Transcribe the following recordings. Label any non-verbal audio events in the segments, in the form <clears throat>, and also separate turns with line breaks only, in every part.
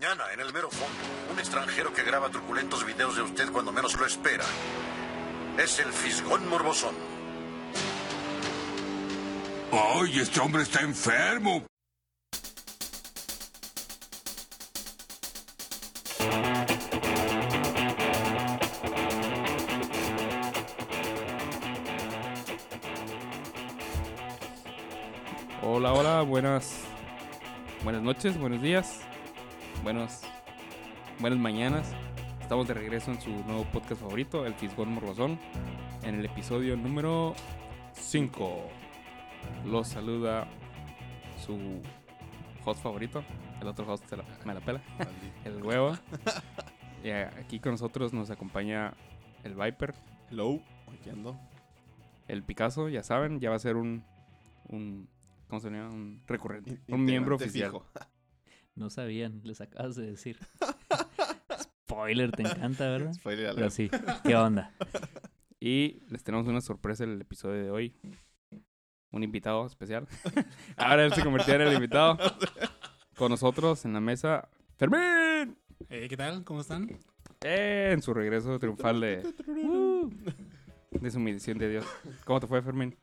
Mañana, en el mero fondo, un extranjero que graba truculentos videos de usted cuando menos lo espera. Es el Fisgón Morbosón.
¡Ay, este hombre está enfermo!
Hola, hola, buenas buenas noches, buenos días, buenos buenas mañanas. Estamos de regreso en su nuevo podcast favorito, El Fisgón Morbosón, en el episodio número 5. Los saluda su host favorito, el otro host la- me la pela, el huevo. Y aquí con nosotros nos acompaña el Viper,
Hello, aquí ando.
el Picasso, ya saben, ya va a ser un, un ¿cómo se llama? Un recurrente, un miembro oficial.
fijo.
No sabían, les acabas de decir. <laughs> Spoiler, te encanta, ¿verdad?
Spoiler
Pero sí, ¿qué onda?
Y les tenemos una sorpresa en el episodio de hoy. Un invitado especial. <laughs> Ahora él se convirtió en el invitado. Con nosotros en la mesa, Fermín.
Eh, ¿Qué tal? ¿Cómo están?
Eh, en su regreso triunfal de, <laughs> de su misión de Dios. ¿Cómo te fue, Fermín?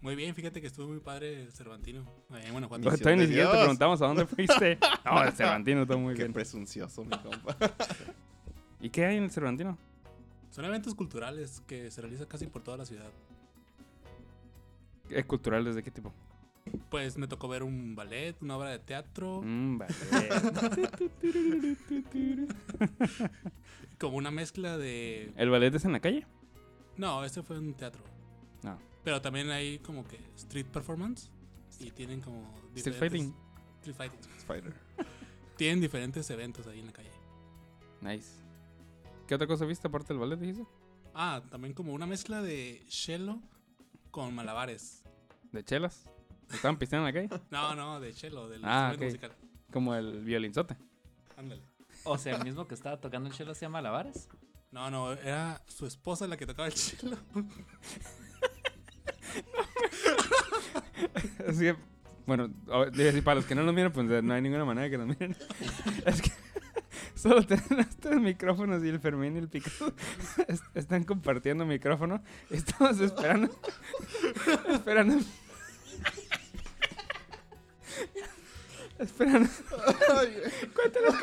Muy bien, fíjate que estuvo muy padre el Cervantino. En Guanajuato.
Misión
Todavía ni siquiera te preguntamos a dónde fuiste. <laughs> No, el Cervantino está muy
Qué
bien.
presuncioso, mi compa.
¿Y qué hay en el Cervantino?
Son eventos culturales que se realizan casi por toda la ciudad.
¿Es cultural desde qué tipo?
Pues me tocó ver un ballet, una obra de teatro,
Mm, vale. <laughs>
como una mezcla de...
¿El ballet es en la calle?
No, este fue un teatro.
No.
Pero también hay como que street performance y tienen como...
Street
diferentes-
fighting.
Street fighting.
Spider. <laughs>
Tienen diferentes eventos ahí en la calle.
Nice. ¿Qué otra cosa viste aparte del ballet, dijiste?
Ah, también como una mezcla de cello con malabares.
¿De chelas? ¿Estaban pisteando en la calle? <laughs>
No, no, de cello, del
Ah,
instrumento
ok.
musical.
Como el violinzote.
Ándale.
O sea, el mismo que estaba tocando el chelo se llama Malabares.
No, no, era su esposa la que tocaba el cello. <laughs> <laughs>
Así que, bueno, para los que no nos miran, pues no hay ninguna manera que nos miren. <laughs> Es que <laughs> solo tienen estos micrófonos y el Fermín y el Picasso es- están compartiendo micrófono. Estamos esperando. esperando. esperando. Cuéntanos, cuéntanos.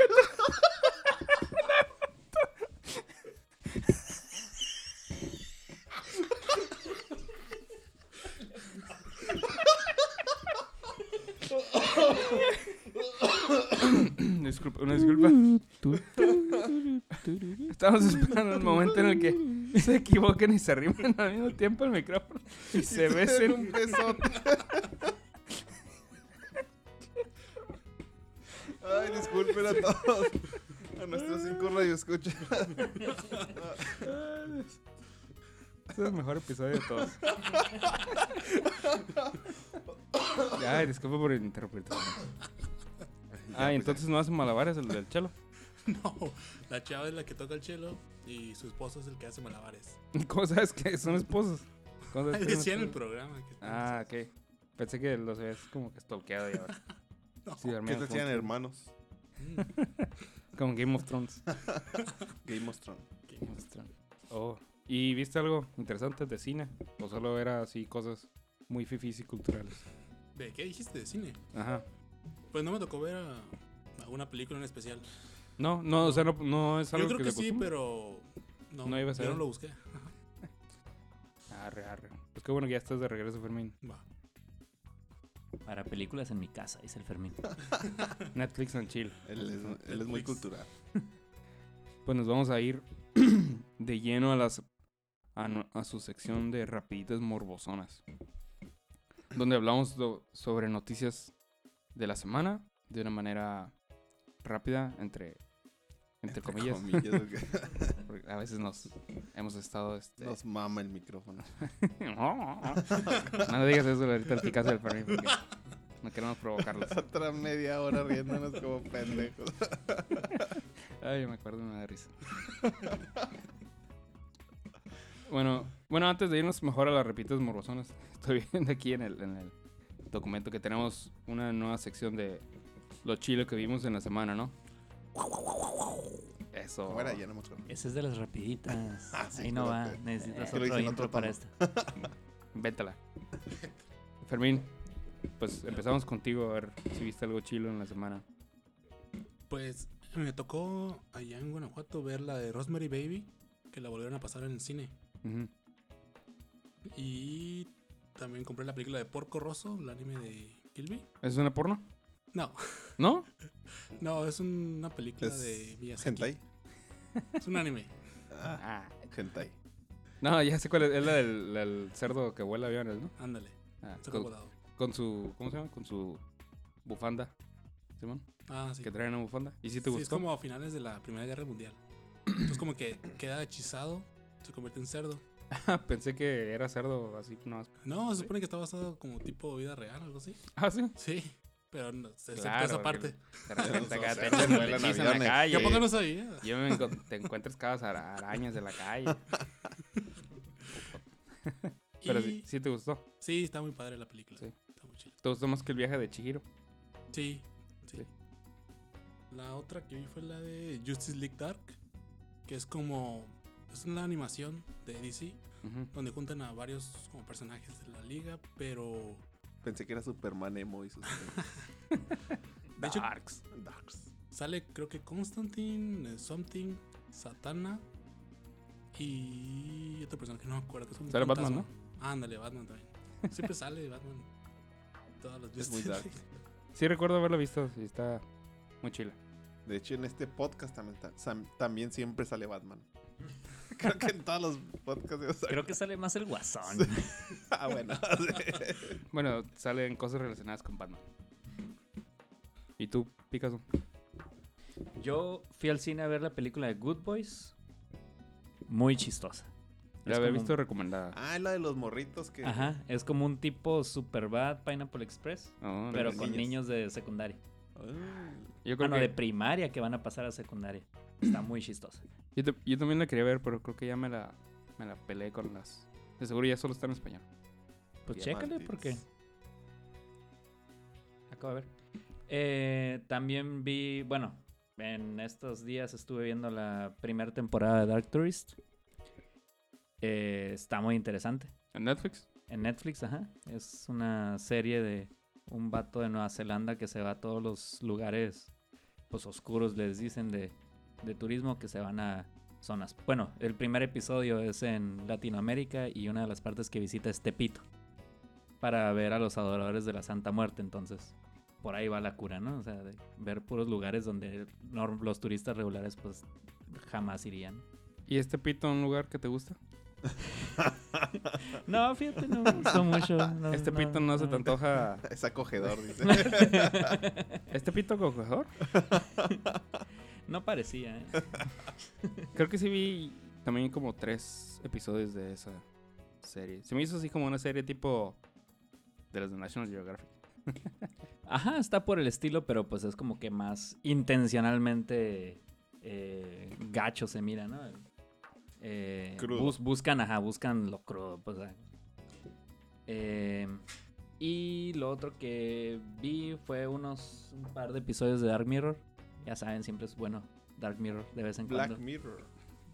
Disculpa, una disculpa. <laughs> Estamos esperando el momento en el que se equivoquen y se arrimen al mismo tiempo el micrófono y se besen.
un besote. Ay, disculpen a todos. A nuestros cinco radioescuchas.
Este es el mejor episodio de todos. Ay, disculpa por interrumpirte. Ah, y entonces no hacen malabares el del chelo. <laughs>
No, la chava es la que toca el cello y su esposo es el que hace malabares. <laughs>
¿Cómo sabes que son esposos? ¿Cómo sabes
Ahí <laughs>
que son
decía en el programa. Que
Ah, ok. Pensé que los habías como que stalkeado y ahora.
No.
Sí,
¿Qué te
juntos.
hermanos?
Como Game of Thrones.
Game of Thrones.
Game of Thrones. Oh. ¿Y viste algo interesante de cine? ¿O solo era así cosas muy fifís y culturales?
¿De qué dijiste de cine?
Ajá.
Pues no me tocó ver a- alguna película en especial.
No, no, o sea, no, no es algo
Yo creo que, sí, pero no,
No iba a ser.
yo no lo busqué.
Arre, arre. Pues qué bueno que ya estás de regreso, Fermín.
Va.
Para películas en mi casa, dice el Fermín. <laughs>
Netflix and chill.
Él es, él es muy cultural. <laughs>
Pues nos vamos a ir <clears throat> de lleno a las a, su sección de rapiditas morbosonas. Donde hablamos do- sobre noticias de la semana de una manera rápida, entre, entre comillas.
porque <laughs>
porque a veces nos hemos estado este,
Nos mama el micrófono. <laughs>
no le digas eso ahorita al Picasso del Fermín porque no queremos provocarlos.
Otra media hora riéndonos como pendejos. <laughs>
Ay, me acuerdo me da risa. bueno, bueno, antes de irnos mejor a las repitas morbosonas, estoy viendo aquí en el, en el documento que tenemos una nueva sección de lo chilo que vimos en la semana, ¿no? Eso.
¿Cómo era? Ya no me acuerdo.
Ese es de las rapiditas. <laughs>
Ah, sí,
Ahí no va.
que-
Necesitas otro intro
otro
para esta. <laughs>
Invéntala. Fermín, pues empezamos contigo a ver si viste algo chilo en la semana.
Pues me tocó allá en Guanajuato ver la de Rosemary Baby, que la volvieron a pasar en el cine. Y también compré la película de Porco Rosso, el anime de Kilby.
¿Es una porno?
No,
¿No? <laughs>
no, es una película
Es
de Miyazaki.
hentai.
Es un anime.
Ah, hentai.
No, ya sé cuál es. Es la del, del cerdo que vuela aviones, ¿no?
Ándale,
Ah,
se
con, con su. ¿Cómo se llama? Con su bufanda. ¿Simón?
Ah, sí.
Que traen una bufanda. ¿Y si te
Sí, es
gustó?
como a finales de la Primera Guerra Mundial. <clears throat> Entonces como que queda hechizado, se convierte en cerdo. <laughs>
Pensé que era cerdo así, no.
No, se supone que está basado como tipo vida real, algo así.
Ah, sí.
Sí, pero no, se
Claro,
esa parte.
De repente acá te
cerdos
echan
vuelan
hechizo en la
aviones.
calle.
¿Qué poco no sabía?
Yo me enco- te encuentras cada ara- arañas de la calle. <laughs> Pero
Y-
sí, sí te gustó.
Sí, está muy padre la película.
Sí.
Está muy chila.
¿Te gustó más que el viaje de Chihiro?
Sí, sí,
Sí.
La otra que vi fue la de Justice League Dark, que es como es una animación de DC donde juntan a varios como personajes de la liga, pero
Pensé que era Superman emo y sus <laughs>
de hecho
Darks.
Darks.
sale creo que Constantine, eh, Something, Satana y otro personaje que no me acuerdo que es un
Sale Batman,
fantasma. Ándale, Batman también. Siempre sale Batman. Todas las
Es muy dark.
League. <laughs>
Sí recuerdo haberlo visto. Sí, está muy chila.
De hecho, en este podcast también, también siempre sale Batman. <laughs> Creo que en todos los podcasts.
Creo que sale más el guasón. <laughs>
Ah, bueno.
Bueno, salen cosas relacionadas con Batman. ¿Y tú, Picasso?
Yo fui al cine a ver la película de Good Boys. Muy chistosa.
La había visto recomendada.
ah, la de los morritos que.
Ajá, es como un tipo Superbad Pineapple Express,
No,
pero con
niños.
niños de secundaria.
Ah,
Yo
Ah,
creo
no,
que
de primaria que van a pasar a secundaria. Está muy chistosa.
Yo, ta- yo también la quería ver, pero creo que ya me la, me la peleé con las... De seguro ya solo está en español.
Pues
Diamantes.
chécale porque acabo de ver. Eh, también vi, bueno, en estos días estuve viendo la primera temporada de Dark Tourist. Eh, está muy interesante.
¿En Netflix?
En Netflix, ajá. Es una serie de un vato de Nueva Zelanda que se va a todos los lugares, pues oscuros, les dicen, de, de turismo, que se van a zonas. Bueno, el primer episodio es en Latinoamérica y una de las partes que visita es Tepito. Para ver a los adoradores de la Santa Muerte, entonces. Por ahí va la cura, ¿no? O sea, de ver puros lugares donde no- los turistas regulares, pues, jamás irían.
¿Y este pito un lugar que te gusta? <laughs>
No, fíjate, no me gustó mucho. no,
Este pito no se te antoja...
Es acogedor, dice. <laughs>
¿Este pito cogedor? <laughs>
No parecía, ¿eh? <laughs>
Creo que sí vi también como tres episodios de esa serie. Se me hizo así como una serie tipo de las de National Geographic. <laughs>
Ajá, está por el estilo, pero pues es como que más intencionalmente eh, gacho se mira, ¿no? Eh,
Crudo.
bus- buscan, ajá, buscan lo crudo, pues. Eh, y lo otro que vi fue unos un par de episodios de Dark Mirror. Ya saben, siempre es bueno Dark Mirror de vez en
Black
cuando.
Mirror.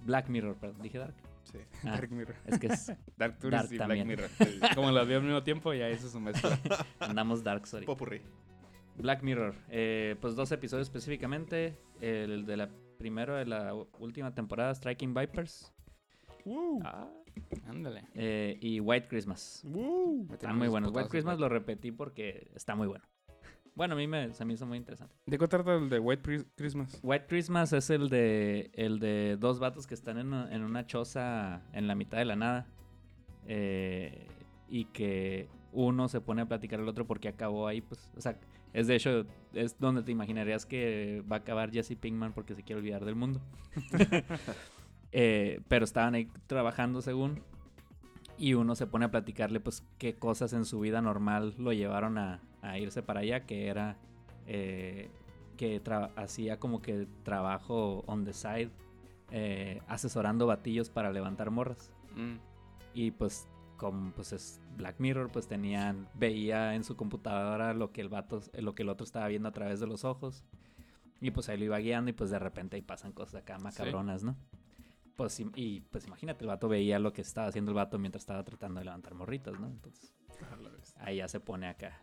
Black Mirror, perdón, dije Dark.
Sí.
Ah, <laughs>
Dark Mirror.
es que es- <laughs>
Dark Tourist
Dark
y
también.
Black Mirror. <laughs> Como las vi al mismo tiempo, ya eso es su mezcla.
andamos Dark, sorry.
Popurrí.
Black Mirror, eh, pues dos episodios específicamente. El de la primero de la última temporada, Striking Vipers.
Ah, ándale.
eh, y White Christmas. Están muy buenos. White Christmas lo repetí porque está muy bueno. Bueno, a mí me, se me hizo muy interesante.
¿De qué trata el de White Christmas?
White Christmas es el de, el de dos vatos que están en una, en una choza en la mitad de la nada. eh, y que uno se pone a platicar al otro porque acabó ahí, pues, o sea, es de hecho, es donde te imaginarías que va a acabar Jesse Pinkman porque se quiere olvidar del mundo. <laughs> Eh, pero estaban ahí trabajando según. Y uno se pone a platicarle, pues, qué cosas en su vida normal lo llevaron a, a irse para allá, que era eh, que hacía como que trabajo on the side, eh, asesorando batillos para levantar morras.
Mm.
Y pues, como pues es Black Mirror, pues tenían, veía en su computadora lo que el vato, lo que el otro estaba viendo a través de los ojos. Y pues ahí lo iba guiando y pues de repente ahí pasan cosas acá macabronas, ¿no? Pues y pues imagínate, el vato veía lo que estaba haciendo el vato mientras estaba tratando de levantar morritas, ¿no? Entonces ahí ya se pone acá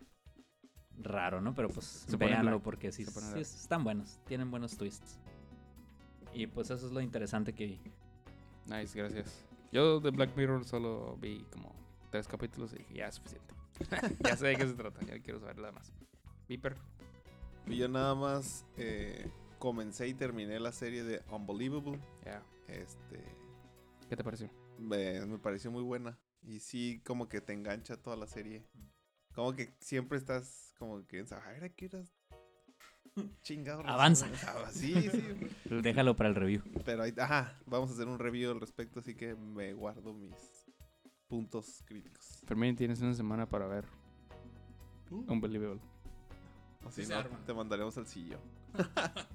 raro, ¿no? Pero pues véanlo porque sí, sí están buenos, tienen buenos twists. Y pues eso es lo interesante que vi.
Nice, gracias. Yo de Black Mirror solo vi como tres capítulos y dije, ya es suficiente. <laughs> ya sé de qué se trata, ya quiero saber nada más. Viper.
Y yo nada más eh, comencé y terminé la serie de Unbelievable.
Ya.
Este,
¿Qué te pareció?
me, me pareció muy buena. Y sí, como que te engancha toda la serie. Como que siempre estás como que, a ver, ¿a qué horas? Chingado.
Avanza.
Ah, Sí, sí. <laughs>
Déjalo para el review.
Pero ahí, ajá, vamos a hacer un review al respecto, así que me guardo mis puntos críticos.
Fermín, tienes una semana para ver
Uh,
Unbelievable.
Así
Sí se
no,
arma.
te mandaremos al sillón. <laughs>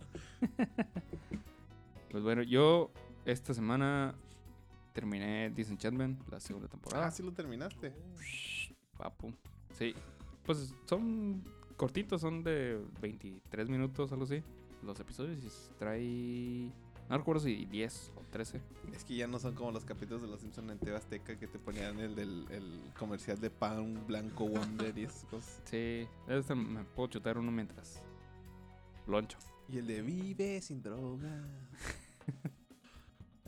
<laughs>
Pues bueno, yo esta semana terminé Disenchantment, la segunda temporada.
Ah, sí lo terminaste.
Papu. Sí. Pues son cortitos, son de 23 minutos, algo así. Los episodios y trae... No recuerdo si 10 o 13.
Es que ya no son como los capítulos de Los Simpsons en TV Azteca que te ponían el del el comercial de pan blanco Wonder y esas cosas.
Sí, este me puedo chutar uno mientras loncho.
Y el de Vive sin droga. <laughs>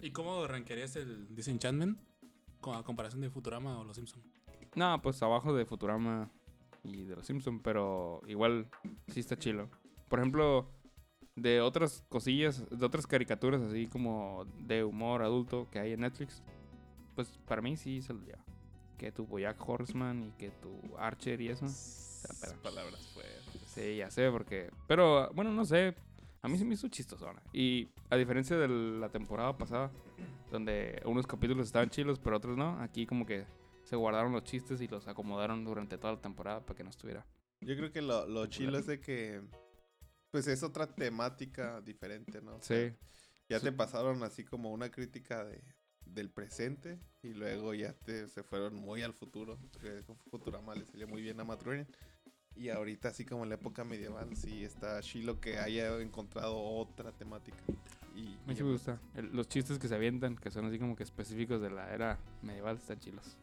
¿Y cómo rankearías el Disenchantment con a comparación de Futurama o Los Simpsons?
No, pues abajo de Futurama y de los Simpsons, pero igual sí está chilo. Por ejemplo, de otras cosillas, de otras caricaturas así como de humor adulto que hay en Netflix, pues para mí sí se lo lleva. Que tu Boyack Horseman y que tu Archer y eso. la
palabras fuertes.
Sí, ya sé, porque... Pero, bueno, no sé. A mí se me hizo chistosona. Y a diferencia de la temporada pasada, donde unos capítulos estaban chilos, pero otros no, aquí como que se guardaron los chistes y los acomodaron durante toda la temporada para que no estuviera.
Yo creo que lo, lo chilo es de que pues es otra temática diferente, ¿no? O sea,
Sí.
Ya
Sí.
te pasaron así como una crítica de, del presente y luego ya te, se fueron muy al futuro. Futurama le salió muy bien a Matt Groening. Y ahorita así como en la época medieval sí está chilo que haya encontrado otra temática. Y,
A mí
y
sí me gusta. El- los chistes que se avientan, que son así como que específicos de la era medieval, están chilos.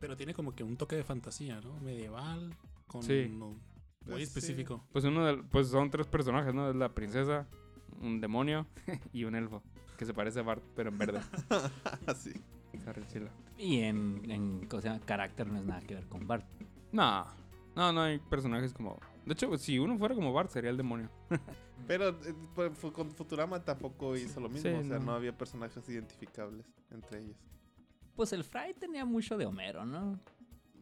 Pero tiene como que un toque de fantasía, ¿no? Medieval, con
Sí.
no, muy
Pues sí.
específico.
Pues uno del- pues son tres personajes, ¿no? Es la princesa, un demonio <laughs> y un elfo. Que se parece a Bart, pero en verde. <laughs>
así.
Está re chilo.
Y en, en ¿cómo se llama? carácter no es nada que ver con Bart.
No, no, no hay personajes como... De hecho, si uno fuera como Bart, sería el demonio. <laughs>
Pero eh, pues, con Futurama tampoco hizo lo mismo.
Sí,
o sea,
no.
no. había personajes identificables entre ellos.
Pues el Fry tenía mucho de Homero, ¿no?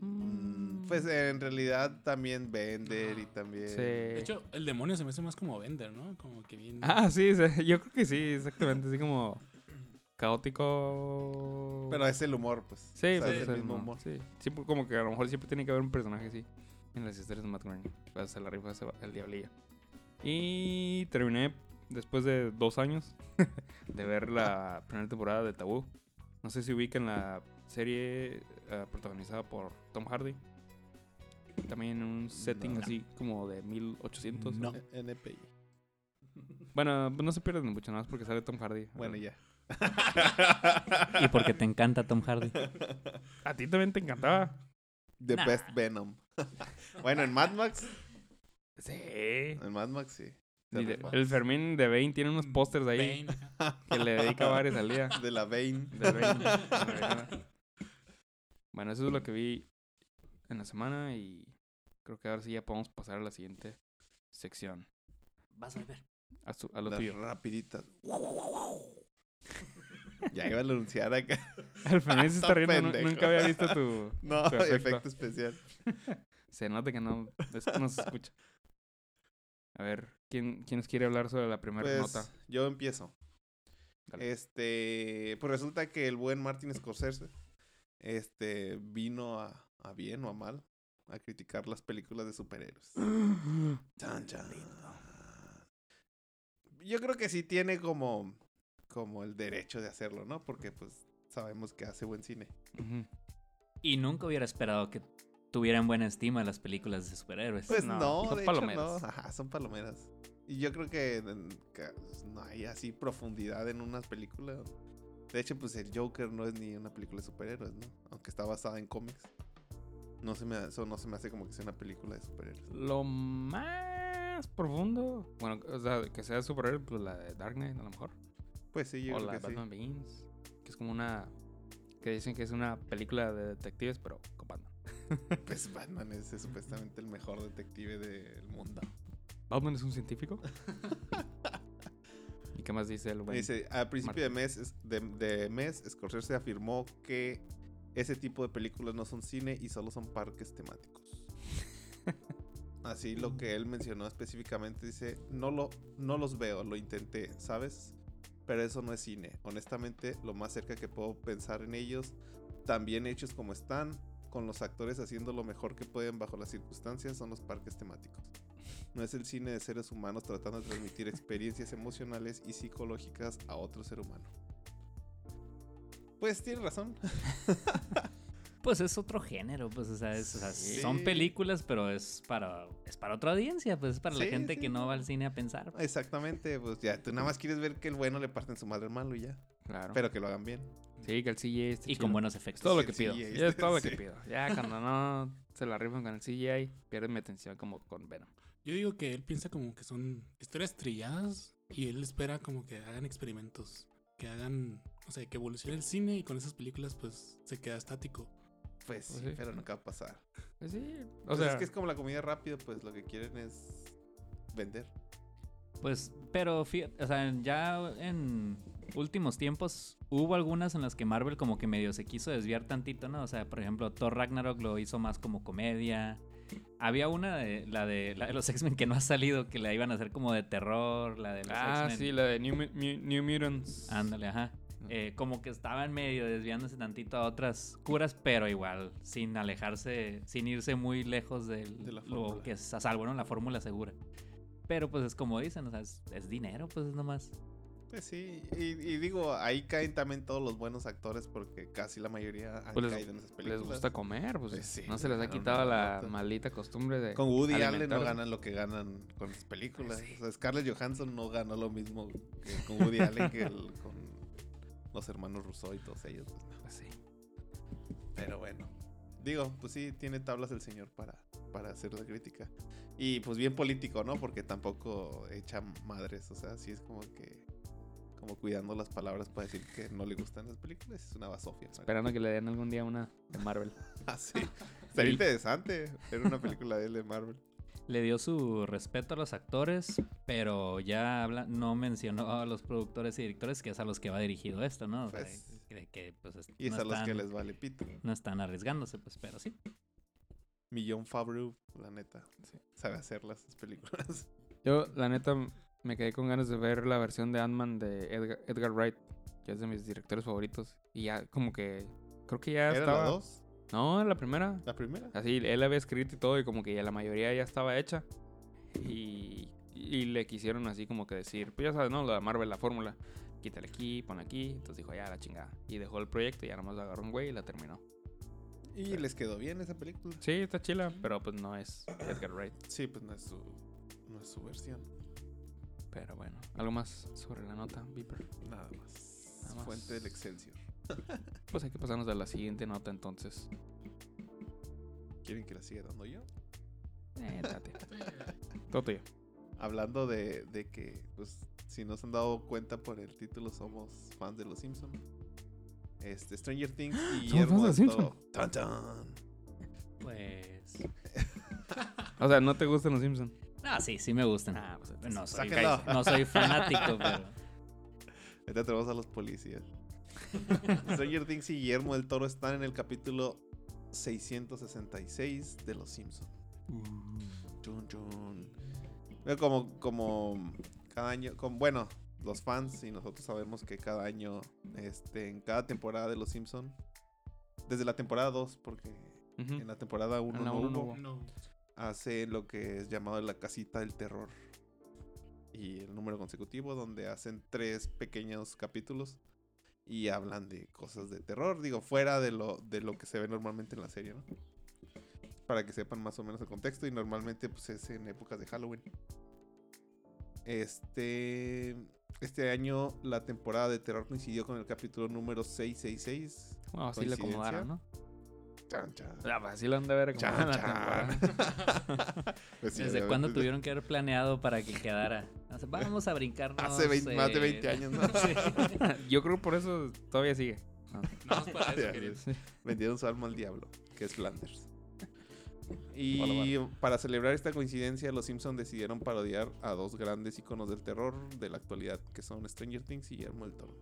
Mm, Pues en realidad también Bender y también...
Sí.
De hecho, el demonio se me hace más como Bender, ¿no? Como que bien. <laughs>
Ah, sí, sí, yo creo que sí, exactamente. Así como caótico.
Pero es el humor, pues.
Sí,
o sea,
pues
es el
el
mismo
humor,
humor.
Sí. Siempre como que a lo mejor siempre tiene que haber un personaje así en las historias de Matt Groening. Pues se la rifa el diablillo. Y terminé después de dos años <laughs> de ver la primera temporada de Tabú. No sé si ubican la serie eh, protagonizada por Tom Hardy. También en un setting
No.
así como de 1800.
No.
E- NPI.
Bueno, pues no se pierden mucho más porque sale Tom Hardy.
Bueno, ya.
Y porque te encanta Tom Hardy. <laughs>
A ti también te encantaba.
The
Nah.
Best Venom. <laughs> bueno, en Mad Max.
Sí.
En Mad Max, sí.
De- el Fermín de Bane tiene unos pósters ahí
Bane
que le dedica varios al día.
De la Bane.
de Bane. bueno, eso es lo que vi en la semana y creo que ahora sí ya podemos pasar a la siguiente sección.
Vas a ver.
A, su- a lo
Las
tuyo.
rapiditas. <laughs> ya iba a anunciar acá.
El Fermín se está <laughs> riendo.
pendejo.
Nunca había visto tu...
No,
tu efecto.
efecto especial.
Se nota que no, es no se escucha. A ver, ¿quién, ¿quién nos quiere hablar sobre la primera
Pues
nota?
yo empiezo.
Dale.
Este, pues resulta que el buen Martin Scorsese este vino a, a bien o a mal a criticar las películas de superhéroes. <gasps> Chan, chan. Yo creo que sí tiene como como el derecho de hacerlo, ¿no? Porque pues sabemos que hace buen cine.
Y nunca hubiera esperado que tuvieran buena estima las películas de superhéroes.
Pues
No,
no,
son
de hecho
palomeras.
no. Ajá, son palomeras. Y yo creo que, en- que no hay así profundidad en unas películas. De hecho, pues el Joker no es ni una película de superhéroes, ¿no? Aunque está basada en cómics. No se me, eso no se me hace como que sea una película de superhéroes.
Lo más profundo, bueno, o sea, que sea superhéroe, pues la de Dark Knight a lo mejor.
Pues sí, yo
o
creo
la de
que sí.
Batman Begins, que es como una... Que dicen que es una película de detectives, pero con Batman. <laughs>
Pues Batman es, es supuestamente el mejor detective del mundo.
¿Batman es un científico? <laughs> ¿Y qué más dice el buen?
Dice, a principio de mes, es- de, de mes, Scorsese afirmó que ese tipo de películas no son cine y solo son parques temáticos. <laughs> Así lo que él mencionó específicamente dice, no, lo, no los veo, lo intenté, ¿sabes? Pero eso no es cine. Honestamente, lo más cerca que puedo pensar en ellos, también hechos como están, con los actores haciendo lo mejor que pueden bajo las circunstancias, son los parques temáticos. No es el cine de seres humanos tratando de transmitir experiencias emocionales y psicológicas a otro ser humano. Pues tiene razón. <laughs>
Pues es otro género, pues, o sea, es- o sea,
Sí.
son películas, pero es para, es para otra audiencia, pues es para la gente
sí,
que no
no.
va al cine a pensar.
Exactamente, pues ya, tú nada más quieres ver que el bueno le parten su madre al malo y ya.
Claro.
Pero que lo hagan bien.
Sí, que el CGI esté
Y
chido.
con buenos efectos.
todo lo que pido.
CGI,
Ya es todo lo
sí.
que pido. Ya cuando no se la rifan con el CGI, pierden mi atención como con Venom.
Yo digo que él piensa como que son historias trilladas y él espera como que hagan experimentos, que hagan, o sea, que evolucione el cine y con esas películas pues se queda estático.
Pues sí,
sí.
pero nunca va a pasar.
Pues sí, o
Pues
sea,
es que es como la comida rápida, pues lo que quieren es vender.
Pues, pero o sea, ya en últimos tiempos hubo algunas en las que Marvel como que medio se quiso desviar tantito, ¿no? O sea, por ejemplo, Thor Ragnarok lo hizo más como comedia. Había una de la de, la de los X-Men que no ha salido, que la iban a hacer como de terror, la de los
ah,
X-Men.
sí, la de New, New Mutants.
Ándale, ajá. Eh, como que estaban medio desviándose tantito a otras curas, pero igual, sin alejarse, sin irse muy lejos del,
De la
lo
fórmula.
que es a salvo, ¿no? La fórmula segura. Pero pues es como dicen, o sea, es, es dinero, pues es nomás.
Pues sí, y, y digo, ahí caen también todos los buenos actores porque casi la mayoría han
Pues les-
caído en esas películas.
Les gusta comer, pues,
Pues sí,
no se les ha quitado la maldita costumbre de
Con Woody Allen no ganan lo que ganan con las películas. O sea, Scarlett Johansson no ganó lo mismo que con Woody <laughs> Allen que el- con los hermanos Rousseau y todos ellos. pues, no.
Pues sí.
Pero bueno. Digo, pues sí, tiene tablas el señor para, para hacer la crítica. Y pues bien político, ¿no? Porque tampoco echa madres. O sea, sí es como que... Como cuidando las palabras para decir que no le gustan las películas. Es una basofia. ¿no?
Esperando que le den algún día una de Marvel. <laughs>
Ah, sí. Sería interesante ver una película de él de Marvel.
Le dio su respeto a los actores, pero ya habla, no mencionó a los productores y directores, que es a los que va dirigido esto, ¿no? O sea,
Pues,
que, que, pues, es-
Y es
no
a los que les vale pito.
No están arriesgándose, pues, pero sí.
Millón Favreau, la neta. Sabe hacer las películas.
Yo, la neta, me quedé con ganas de ver la versión de Ant-Man de Edgar, Edgar Wright, que es de mis directores favoritos. Y ya, como que. Creo que ya
¿Era
estaba.
la dos?
No, la primera.
¿La primera?
Así, él había escrito y todo, y como que ya la mayoría ya estaba hecha. Y, y le quisieron así como que decir, pues ya sabes, ¿no? La de Marvel, la fórmula. Quítale aquí, pon aquí. Entonces dijo, ya, la chingada. Y dejó el proyecto y ya nomás lo agarró un güey y la terminó.
¿Y les quedó bien esa película?
Sí, está chila, pero pues no es Edgar Wright.
Sí, pues no es su, no es su versión.
Pero bueno, ¿algo más sobre la nota, Viper?
Nada más.
Nada más.
Fuente del Excelsior. <laughs>
Pues hay que pasarnos a la siguiente nota entonces.
¿Quieren que la siga dando yo?
Eh, date. <laughs> Todo tuyo.
Hablando de, de que, pues, si no se han dado cuenta por el título, somos fans de Los Simpsons. Este, Stranger Things y <gasps>
Somos
Guillermo
fans
del
de Los
Toro. Tan, tan.
Pues. <laughs>
O sea, ¿no te gustan los Simpsons?
Ah, sí, sí me gustan.
Ah, pues
no, soy,
sáquenlo. <laughs>
no soy fanático, pero. <laughs>
Ahorita tenemos a los policías. <laughs> Stranger Things y Guillermo del Toro están en el capítulo 666 de Los Simpsons. Chun, chun. Pero Como, como cada año, como, bueno, los fans y nosotros sabemos que cada año, este, en cada temporada de Los Simpsons, desde la temporada 2, porque en la temporada 1
En la
no
uno no
hubo,
hubo.
No.
Hace lo que es llamado la casita del terror. Y el número consecutivo, donde hacen tres pequeños capítulos y hablan de cosas de terror, digo, fuera de lo, de lo que se ve normalmente en la serie, ¿no? Para que sepan más o menos el contexto y normalmente pues es en épocas de Halloween. Este, este año la temporada de terror coincidió con el capítulo número 666.
Bueno, así le acomodaron, ¿no?
Chan, chan.
Ah, pues así lo han de ver en
chan.
la temporada. <laughs>
Pues sí,
¿Desde cuándo tuvieron que haber planeado para que quedara? Vamos a brincarnos.
Hace 20 más de
eh,
20 años, ¿no? <laughs>
sí.
Yo creo que por eso todavía sigue.
No, es para eso,
Ya,
querido.
ya. Vendieron su alma al diablo, que es Flanders. Y para celebrar esta coincidencia, los Simpsons decidieron parodiar a dos grandes iconos del terror de la actualidad, que son Stranger Things y Guillermo del Toro.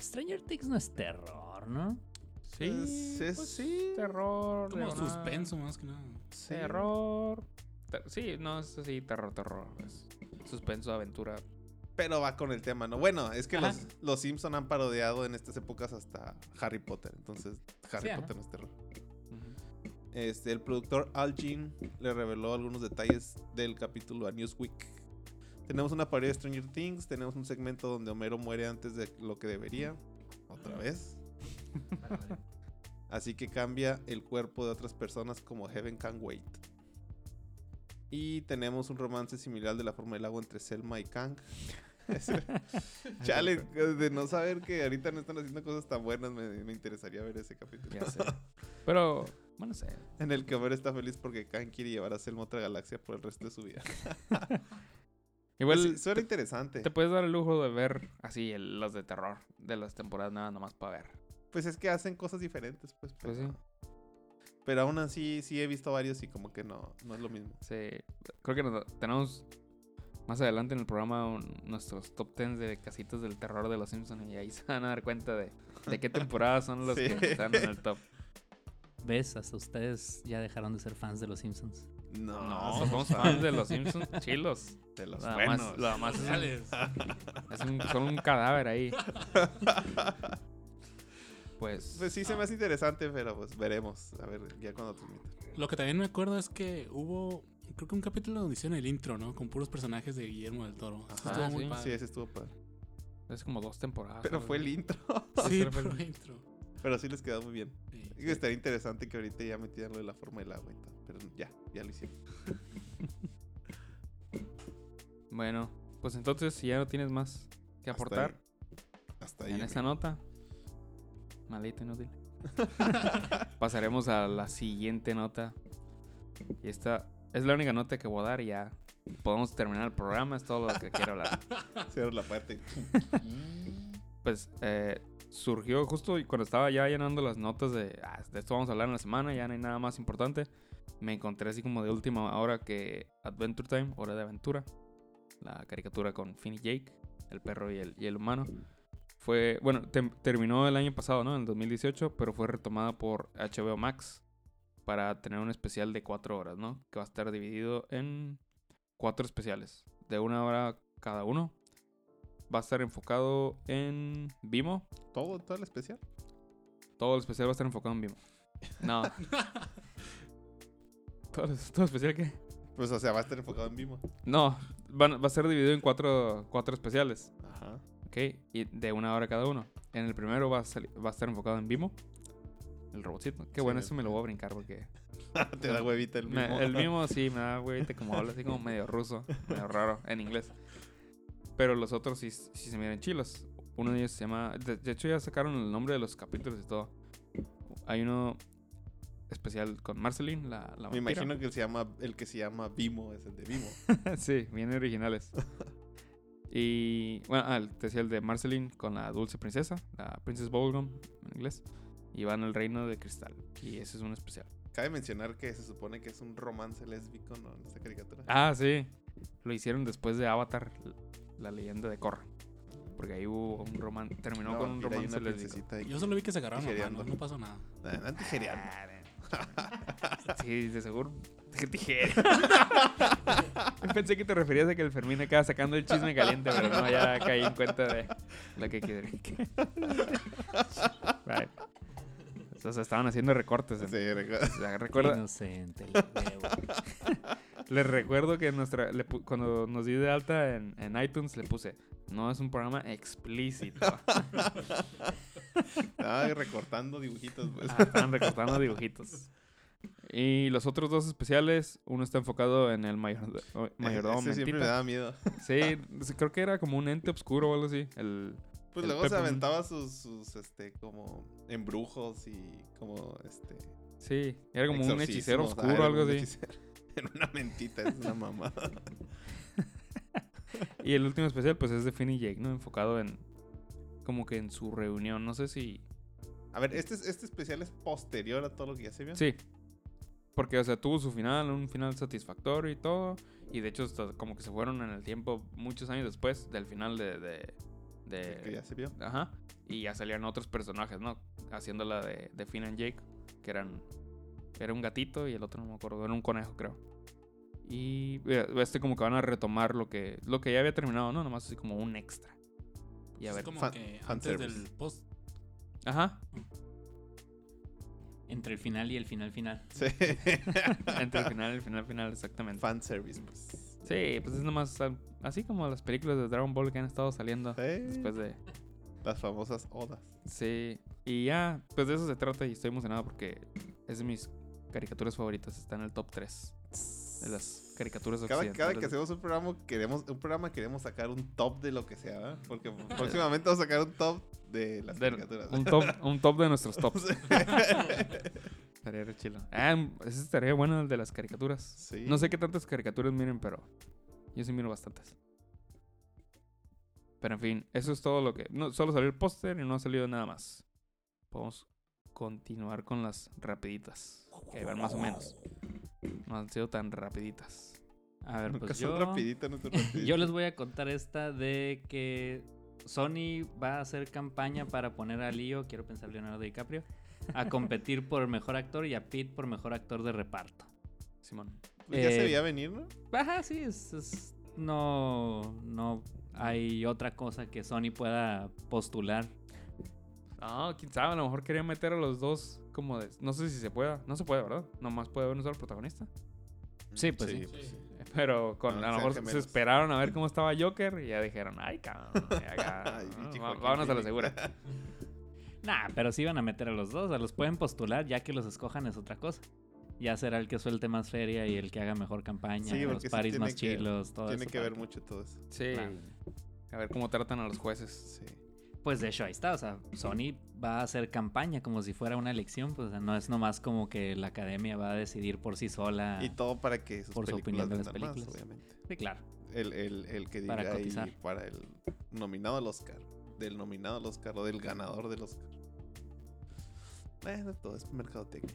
Stranger Things no es terror, ¿no?
Sí,
Es- es-
pues
sí.
terror.
Como suspenso más que nada.
Sí.
Terror. Ter- sí, no, es así, terror, terror. Es suspenso, aventura.
Pero va con el tema, ¿no? Bueno, es que
Ajá.
los, los Simpson han parodiado en estas épocas hasta Harry Potter. Entonces, Harry
Sí, ajá.
Potter no es terror. Este, el productor Al Jean le reveló algunos detalles del capítulo a Newsweek. Tenemos una parodia de Stranger Things, tenemos un segmento donde Homero muere antes de lo que debería. Otra vez. <laughs> Así que cambia el cuerpo de otras personas como Heaven Can Wait. Y tenemos un romance similar de la forma del agua entre Selma y Kang. <laughs> <laughs> Chale, de no saber que ahorita no están haciendo cosas tan buenas, me, me interesaría ver ese capítulo.
Ya sé. Pero, bueno, sé.
En el que Homero está feliz porque Kang quiere llevar a Selma a otra galaxia por el resto de su vida.
Igual
suena interesante.
te puedes dar el lujo de ver así el- los de terror de las temporadas nada nomás para ver.
Pues es que hacen cosas diferentes, pues.
Pues
pero,
sí.
pero aún así, sí he visto varios y como que no, no es lo mismo.
Sí, creo que nos- tenemos más adelante en el programa un- nuestros top 10 de casitas del terror de los Simpsons y ahí se van a dar cuenta de, de qué temporadas <laughs> son los
Sí.
que están en el top.
¿Ves? Hasta ustedes ya dejaron de ser fans de los Simpsons.
No,
No,
somos
fans de los Simpsons chilos.
de los
Nada
buenos.
más, nada más es, un- es un, son un cadáver ahí. <laughs> Pues,
Pues sí se me hace interesante, pero pues veremos. A ver, ya cuando transmita.
Lo que también me acuerdo es que hubo, creo que un capítulo donde hicieron el intro, ¿no? Con puros personajes de Guillermo del Toro. Eso
Ajá,
estuvo muy
sí.
padre.
Sí, ese estuvo padre.
es como dos temporadas.
Pero fue el intro. <laughs>
Sí,
pero fue el-
intro.
pero sí les quedó muy bien.
Sí.
Estaría interesante que ahorita ya metieran lo de la forma del agua y todo. Pero ya, ya lo hicieron. <laughs>
Bueno, pues entonces si ya no tienes más que
Hasta
aportar
Hasta ahí.
en
amigo.
esta nota, maldito inútil. <laughs> Pasaremos a la siguiente nota. Y esta es la única nota que voy a dar ya podemos terminar el programa. Es todo lo que quiero hablar. <laughs>
Cierro la parte. <laughs>
Pues eh, surgió justo cuando estaba ya llenando las notas de, "Ah, de esto vamos a hablar en la semana, ya no hay nada más importante. Me encontré así como de última hora que Adventure Time, Hora de Aventura, la caricatura con Finn y Jake, el perro y el, y el humano, fue, bueno, terminó el año pasado, ¿no? En el 2018, pero fue retomada por HBO Max para tener un especial de cuatro horas, ¿no? Que va a estar dividido en cuatro especiales, de una hora cada uno. Va a estar enfocado en Vimo.
¿Todo, todo el especial?
Todo el especial va a estar enfocado en Vimo. No. <laughs> ¿Todo, el- todo especial qué?
Pues, o sea, va a estar enfocado en Vimo.
No, van- va a ser dividido en cuatro, cuatro especiales.
Ajá.
¿Ok? Y de una hora cada uno. En el primero va a, va a estar enfocado en Vimo. El robotcito. Qué bueno, eso me lo voy a brincar porque... <laughs>
Te da huevita el
me-
Vimo.
el <laughs> Vimo sí me da huevita como habla así como medio ruso. Medio raro en inglés. Pero los otros sí, sí se miran chilos. Uno de ellos se llama... De, de hecho ya sacaron el nombre de los capítulos y todo. Hay uno especial con Marceline, la, la
Me imagino que el, se llama, el que se llama Vimo es el de Vimo. <laughs>
sí, bien originales. Y bueno, ah, te decía el de Marceline con la dulce princesa, la Princess Bubblegum en inglés. Y van al reino de cristal. Y ese es un especial.
Cabe mencionar que se supone que es un romance lésbico, ¿no? En esta caricatura.
Ah, sí. Lo hicieron después de Avatar, la leyenda de Korra. Porque ahí hubo un romance. Terminó con un romance lésbico.
Yo solo vi que se agarraron mano, no pasó nada.
Ah, no, tijereando. <laughs>
Sí, de seguro. <laughs> Qué tijera. <laughs> Pensé que te referías a que el Fermín acaba sacando el chisme caliente, pero no, ya caí en cuenta de lo que quiere. Right. O sea, estaban haciendo recortes. en-
Sí, recuerda.
o sea, recuerda,
Inocente. el huevo. <laughs>
les recuerdo que nuestra, le cuando nos di de alta en, en iTunes le puse, no es un programa explícito.
Ay, recortando dibujitos, pues.
Ah, estaban recortando dibujitos. Y los otros dos especiales, uno está enfocado en el mayor, <laughs> mayordomo
Ese siempre me daba miedo. <laughs>
Sí, creo que era como un ente oscuro o algo así. El,
Pues
El
luego se aventaba sus, sus, este, como embrujos y como, este...
sí, era como un hechicero.
Ah,
oscuro o algo así.
hechicero. <laughs> En una mentita, es una mamada.
Y el último especial, pues es de Finn y Jake, ¿no? Enfocado en. Como que en su reunión. No sé si.
A ver, este, es- este especial es posterior a todo lo que ya se vio.
Sí. Porque, o sea, tuvo su final, un final satisfactorio y todo. Y de hecho, hasta como que se fueron en el tiempo muchos años después del final de. de, de-
El que ya se vio.
Ajá. Y ya salían otros personajes, ¿no? Haciéndola de, de Finn and Jake. Que eran. Era un gatito y el otro no me acuerdo. Era un conejo, creo. Y eh, este como que van a retomar lo que. Lo que ya había terminado, ¿no? Nomás así como un extra. Y a
es
ver.
como
fan-
que antes
service.
del post.
Ajá.
Entre el final y el final final.
Sí. <laughs>
Entre el final y el final final, exactamente.
Fan service, pues.
Sí, pues es nomás así como las películas de Dragon Ball que han estado saliendo
Sí.
después de.
Las famosas odas.
Sí. Y ya, pues de eso se trata y estoy emocionado porque es de mis caricaturas favoritas. Está en el top 3 de las caricaturas
Cada, cada que hacemos un programa queremos un programa queremos sacar un top de lo que sea, ¿verdad? Porque próximamente vamos a sacar un top de las
De-
caricaturas.
un, top, un top de nuestros <laughs> tops. Estaría re chilo. Ah, ese estaría bueno el de las caricaturas.
Sí.
No sé qué tantas caricaturas miren, pero yo sí miro bastantes. Pero en fin, eso es todo lo que... No, solo salió el póster y no ha salido nada más. Podemos continuar con las rapiditas. Que van más o menos. No han sido tan rapiditas.
A ver,
Nunca
pues
son
yo...
rapiditas, no son <laughs> rapiditas.
Yo les voy a contar esta de que Sony va a hacer campaña para poner a Leo, quiero pensar Leonardo DiCaprio, a competir por mejor actor y a Pete por mejor actor de reparto.
Simón.
Pues ya se
eh,
veía venir, ¿no?
Ajá, sí, es, es- no, no hay otra cosa que Sony pueda postular.
Ah, quién sabe, a lo mejor quería meter a los dos como de... No sé si se pueda. No se puede, ¿verdad? Nomás puede haber un solo protagonista.
Sí, pues sí.
Pero con,
No,
a lo mejor se esperaron a ver <laughs> cómo estaba Joker y ya dijeron, ay, cabrón, <laughs>
Joaquín
vámonos a la segura. <laughs>
Nah, pero sí van a meter a los dos, a los pueden postular, ya que los escojan es otra cosa. Ya será el que suelte más feria y el que haga mejor campaña,
Sí,
los
sí
paris más
que-
chilos, todo
Tiene
eso
que ver mucho todo eso.
Sí.
Claro.
A ver cómo tratan a los jueces.
Sí.
Pues de hecho ahí está, o sea, Sony va a hacer campaña como si fuera una elección, pues o sea, no es nomás como que la academia va a decidir por sí sola.
Y todo para que sus
Por su
películas
opinión de las
más,
películas.
obviamente.
Sí, claro.
El, el, el que diga
Para
ahí
cotizar.
para el nominado al Oscar. Del nominado al Oscar o del ganador del Oscar. Bueno, todo es mercadotecnia.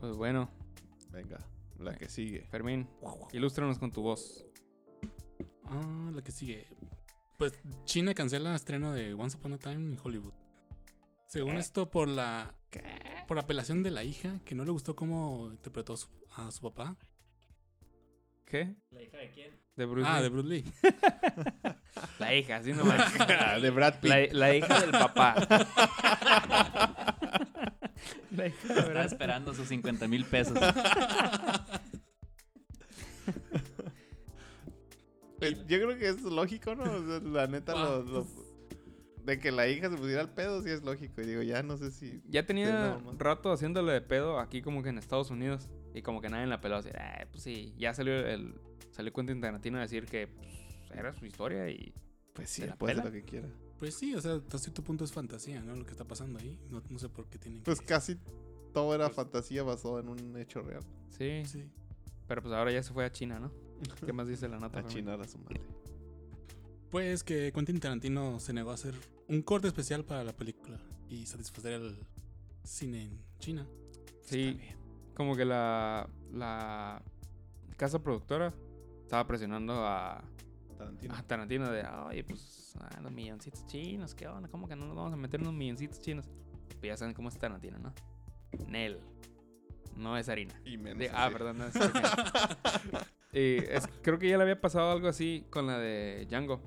Pues bueno,
Venga, la que sigue.
Fermín, ilústranos con tu voz.
Ah, la que sigue. Pues China cancela estreno de Once Upon a Time en Hollywood. Según esto, por la por apelación de la hija, que no le gustó cómo interpretó a su, a su papá.
¿Qué?
¿La hija de quién?
De Bruce
Ah,
Lee.
de Bruce Lee. <laughs>
La hija, así nomás. <laughs>
de Brad Pitt.
la, la hija del papá. <laughs> la hija de
esperando sus 50 mil pesos.
Pues, yo creo que es lógico, ¿no? O sea, la neta,
Ah,
lo- lo- de que la hija se pusiera al pedo, sí es lógico. Y digo, ya no sé si.
Ya tenía rato haciéndole de pedo aquí como que en Estados Unidos. Y como que nadie la peló así. "Ah, pues sí, ya salió el... Salió Quentin Tarantino a decir que pues, era su historia y...
Pues sí,
¿Se la
puede hacer lo que quiera.
Pues sí, o sea, hasta cierto punto es fantasía, ¿no? Lo que está pasando ahí. No, no sé por qué tienen
Pues
que...
casi todo era
Pues-
fantasía basado en un hecho real.
Sí,
Sí.
pero pues ahora ya se fue a China, ¿no? <laughs> ¿Qué más dice la nota?
A chinar a su madre.
Pues que Quentin Tarantino se negó a hacer un corte especial para la película y satisfacer el cine en China.
Sí, como que la, la casa productora estaba presionando a,
Tarantino.
a Tarantino de, oye, pues ah, los milloncitos chinos, ¿qué onda? ¿Cómo que no nos vamos a meter unos milloncitos chinos? Pues ya saben cómo es Tarantino, ¿no? Nel. No es harina.
Y menos.
De- ah, perdón, no es harina. <laughs> Y es- creo que ya le había pasado algo así con la de Django.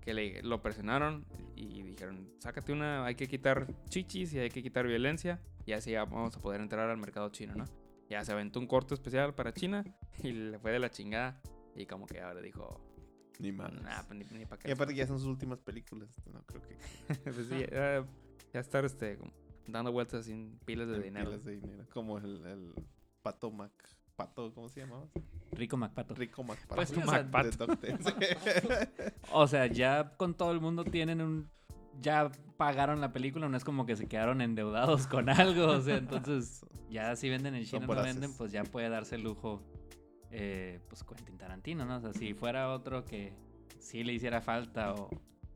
Que le, lo presionaron y dijeron, sácate una, hay que quitar chichis y hay que quitar violencia. Y así ya vamos a poder entrar al mercado chino, ¿no? Ya se aventó un corto especial para China <laughs> y le fue de la chingada. Y como que ahora dijo,
Ni más.
nah, pues ni, para qué.
Y aparte ya son sus últimas películas. No creo que. <laughs>
pues sí, ya, ya estar este, como dando vueltas sin pilas de
en
dinero.
pilas de dinero. Como el, el Pato Mac. Pato, ¿cómo se llamaba?
Rico MacPato.
Rico MacPato.
Pues o sea,
Macpato. <laughs>
O sea, ya con todo el mundo tienen un. Ya pagaron la película, no es como que se quedaron endeudados con algo. O sea, entonces, <laughs> ya si venden en China, no venden, pues ya puede darse el lujo, eh, pues Quentin Tarantino, ¿no? O sea, si fuera otro que sí le hiciera falta o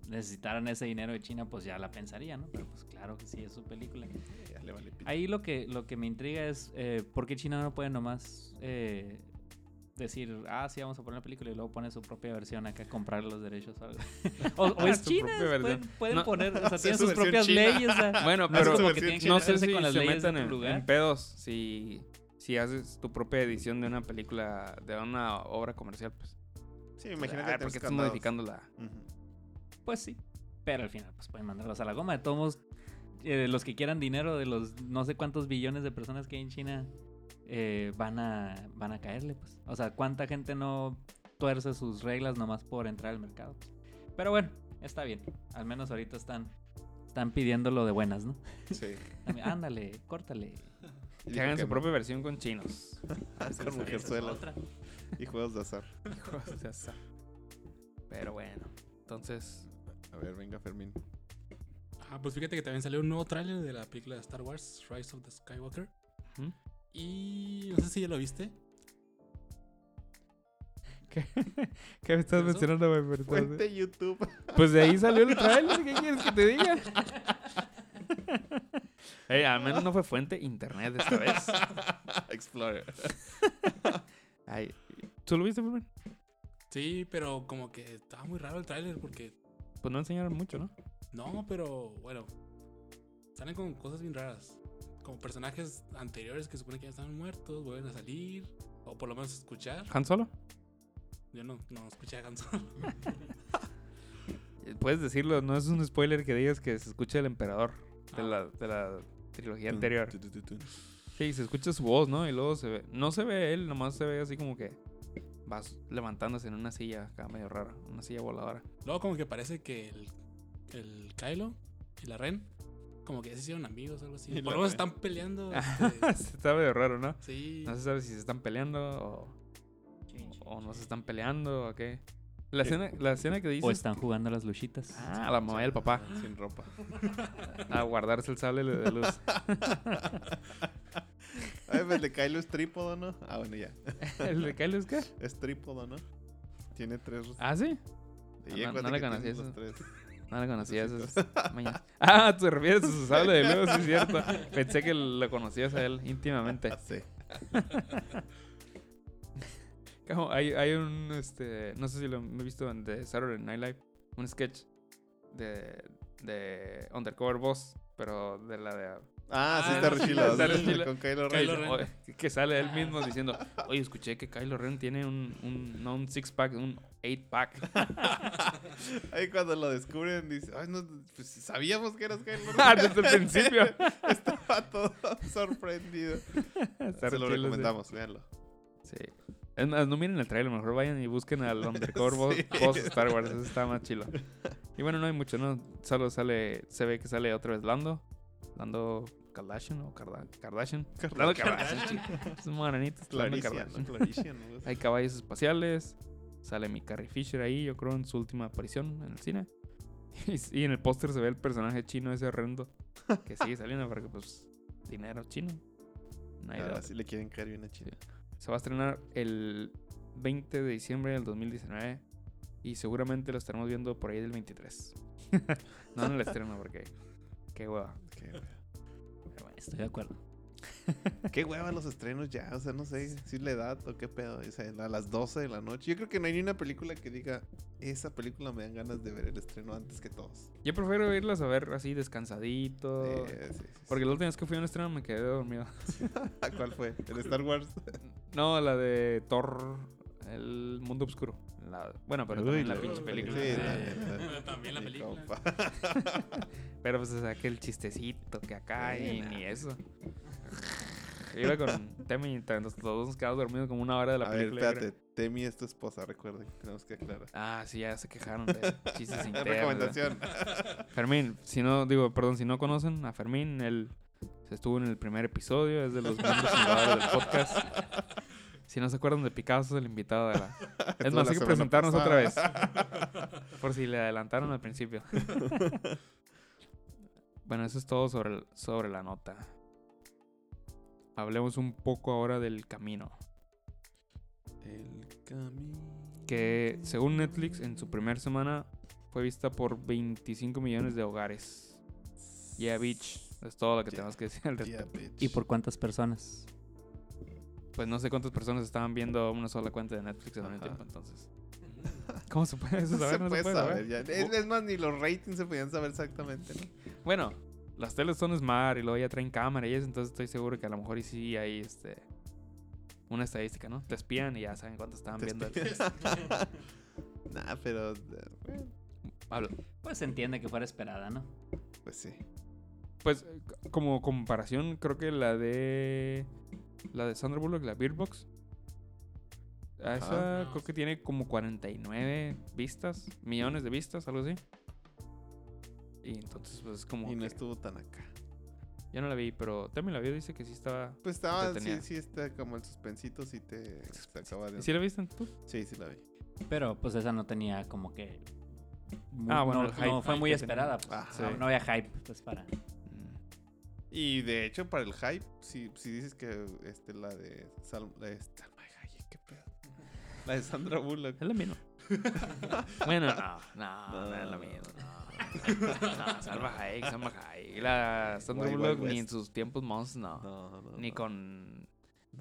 necesitaran ese dinero de China, pues ya la pensaría, ¿no? Pero pues claro que sí, es su película.
Ya le vale pito.
Ahí lo que, lo que me intriga es eh, por qué China no puede nomás eh, decir, ah, sí, vamos a poner la película y luego pone su propia versión acá, comprar los derechos o algo. <laughs> o, o es <laughs> China, pueden, pueden
No.
poner, o sea, <laughs> tienen
su
sus propias
china.
leyes. o sea,
Bueno,
no
pero
como que tienen que
no sé
meterse
si
con las
se
leyes
metan en,
lugar.
en pedos si, si haces tu propia edición de una película, de una obra comercial, pues.
Sí, imagínate
ah,
que
porque estás modificando la...
Pues sí, pero al final pues pueden mandarlos a la goma. De todos modos, eh, los que quieran dinero de los no sé cuántos billones de personas que hay en China eh, van, a, van a caerle, pues. O sea, ¿cuánta gente no tuerce sus reglas nomás por entrar al mercado? pues? Pero bueno, está bien. Al menos ahorita están, están pidiéndolo de buenas, ¿no?
Sí. <laughs>
Ándale, córtale.
Y
Que hagan
que
su propia versión con chinos. <laughs>
Con
es
mujerzuelas y juegos de azar.
O sea, sa- Pero bueno, entonces...
A ver, venga, Fermín.
Ah, pues fíjate que también salió un nuevo tráiler de la película de Star Wars, Rise of the Skywalker.
¿Mm?
Y no sé si ya lo viste.
¿Qué, ¿Qué me estás
¿Eso?
mencionando, güey?
Fuente YouTube.
Pues de ahí salió el trailer, ¿qué quieres que te diga? <laughs> Ey, al menos no fue fuente internet esta vez. <laughs>
Explorer.
Ay, ¿Tú lo viste, Fermín?
Sí, pero como que estaba muy raro el tráiler porque
Pues no enseñaron mucho, ¿no?
no, pero bueno, salen con cosas bien raras. Como personajes anteriores que supone que ya estaban muertos, vuelven a salir, o por lo menos escuchar.
¿Han Solo?
Yo no, no escuché a Han Solo. <laughs>
Puedes decirlo, no es un spoiler que digas que se escucha el emperador de,
Ah.
la, de la trilogía anterior. Sí, se escucha su voz, ¿no? Y luego se ve. No se ve él, nomás se ve así como que vas levantándose en una silla acá medio rara, una silla voladora.
Luego como que parece que el, el Kylo y la Ren como que ya se hicieron amigos o algo así.
Y
Por lo menos están peleando. <laughs> este,
Está medio raro, ¿no?
sí.
No se sabe si se están peleando o, o no se están peleando o qué. La escena, la escena que
O
dices.
están jugando a las luchitas.
Ah, la mamá y el papá.
Sin ropa.
A guardarse el sable de luz. <laughs> <laughs>
A ver, el de Kylo es trípodo, ¿no? Ah, bueno, ya.
¿El de Kylo es qué?
Es trípodo, ¿no? Tiene tres.
Ah, sí.
Y
no-
acuérdate
no le
que
conocí
tiene
eso. No le conocía esas <laughs> mañas. Ah, te refieres a su sable de luz, sí es cierto. Pensé que lo conocías a él íntimamente.
Ah, <laughs> sí.
Como hay, hay un, este, no sé si lo he visto en The Saturday Night Live, un sketch de, de Undercover Boss, pero de la de...
Ah, sí,
Ah,
está
sí,
re chilo,
está.
Con Kylo
Kylo
Ren.
Que sale él mismo <laughs> diciendo, oye, escuché que Kylo Ren tiene un, un no un six pack, un eight pack. <laughs>
Ahí cuando lo descubren, dice, ay, no, pues sabíamos que eras Kylo <laughs> Ren.
Ah, Desde el principio.
Estaba todo sorprendido.
Está
Se lo
re chilo, sí.
recomendamos, véanlo.
Sí. Es más, no miren el trailer, mejor vayan y busquen al Undercover Boss,
Sí.
Boss Star Wars, eso está más chilo. Y bueno, no hay mucho, ¿no? Solo sale, se ve que sale otra vez Lando. Lando Kardashian o Karda- Kardashian. <laughs> Lando Kardashian, chico. Es un morenito. es Lando
Clarician,
Kardashian. <laughs> Hay caballos espaciales. Sale mi Carrie Fisher ahí, yo creo, en su última aparición en el cine. <laughs> Y, y en el póster se ve el personaje chino ese horrendo. Que sigue saliendo porque, pues, dinero chino. De
Ahora sí le quieren caer bien a Chile.
Se va a estrenar el 20 de diciembre del 2019 y seguramente lo estaremos viendo por ahí del 23. no en el estreno porque qué hueva. Pero bueno.
Estoy de acuerdo. <laughs>
Qué hueva los estrenos ya, o sea, no sé si es la edad o qué pedo, o sea, a las 12 de la noche. Yo creo que no hay ni una película que diga, esa película me dan ganas de ver el estreno antes que todos.
Yo prefiero irlas a ver así descansadito.
Sí, sí, sí.
Porque la última vez que fui a un estreno me quedé dormido. <laughs>
¿Cuál fue? ¿El Star Wars?
No, la de Thor, el mundo oscuro. La- bueno, pero también la pinche película.
Sí, también,
También la <laughs> película. <laughs>
Pero pues es aquel chistecito que acá y ni eso. Iba con Temi y t- los los dos nos quedamos dormidos como una hora de la
A ver,
película. yo
espérate, Temi es tu esposa, recuerden, tenemos que aclarar.
Ah, sí, ya se quejaron de <laughs> chistes
Es
internos.
recomendación.
Fermín, si no, digo, perdón, si no conocen a Fermín, él Se estuvo en el primer episodio, es de los miembros del podcast. Si no se acuerdan de Picasso, es el invitado de la... <laughs> Es más, hay que presentarnos otra vez. <laughs> Por si le adelantaron al principio. <laughs> bueno, eso es todo sobre, el- sobre la nota. Hablemos un poco ahora del camino.
El camino.
Que según Netflix, en su primera semana fue vista por 25 millones de hogares. Yeah, bitch. Es todo lo que
Yeah.
tenemos que decir al
Yeah,
respecto.
bitch.
¿Y por cuántas personas?
Pues no sé cuántas personas estaban viendo una sola cuenta de Netflix mismo
Ajá.
tiempo, entonces. ¿Cómo se puede eso
No
saber?
se
No
puede saber.
saber.
ya. Es, es más, ni los ratings se podían saber exactamente, ¿no?
Bueno, las teles son smart y luego ya traen cámara y eso, entonces estoy seguro que a lo mejor y sí hay este una estadística, ¿no? Te espían y ya saben cuánto estaban
Te
viendo. el- <laughs>
nah, pero. eh, bueno,
Habla-
Pues se entiende que fuera esperada, ¿no?
pues sí.
Pues como comparación, creo que la de la de Sandra Bullock, la Beard Box. a Esa
Ajá.
creo que tiene como 49 vistas, millones de vistas, algo así. Y entonces, pues es como.
Y no
que-
estuvo tan acá.
Yo no la vi, pero también la vi, dice que sí estaba.
Pues estaba, sí, sí, está como el suspensito, sí te, te acaba de...
¿Sí la viste tú?
Sí, sí la vi.
Pero pues esa no tenía como que...
Ah, bueno,
no,
el hype-
no fue
hype
muy esperada. pues,
Sí.
No había hype pues para...
Y de hecho, para el hype, si, si dices que este, la de Salma Hayek, qué pedo. La de Sandra Bullock.
Es lo mismo. <laughs> bueno, no, no, no, es lo mismo. No, no Salma Hayek, Salma Hayek. La Sandra Bullock ni en sus tiempos mons, no.
No, no.
Ni con.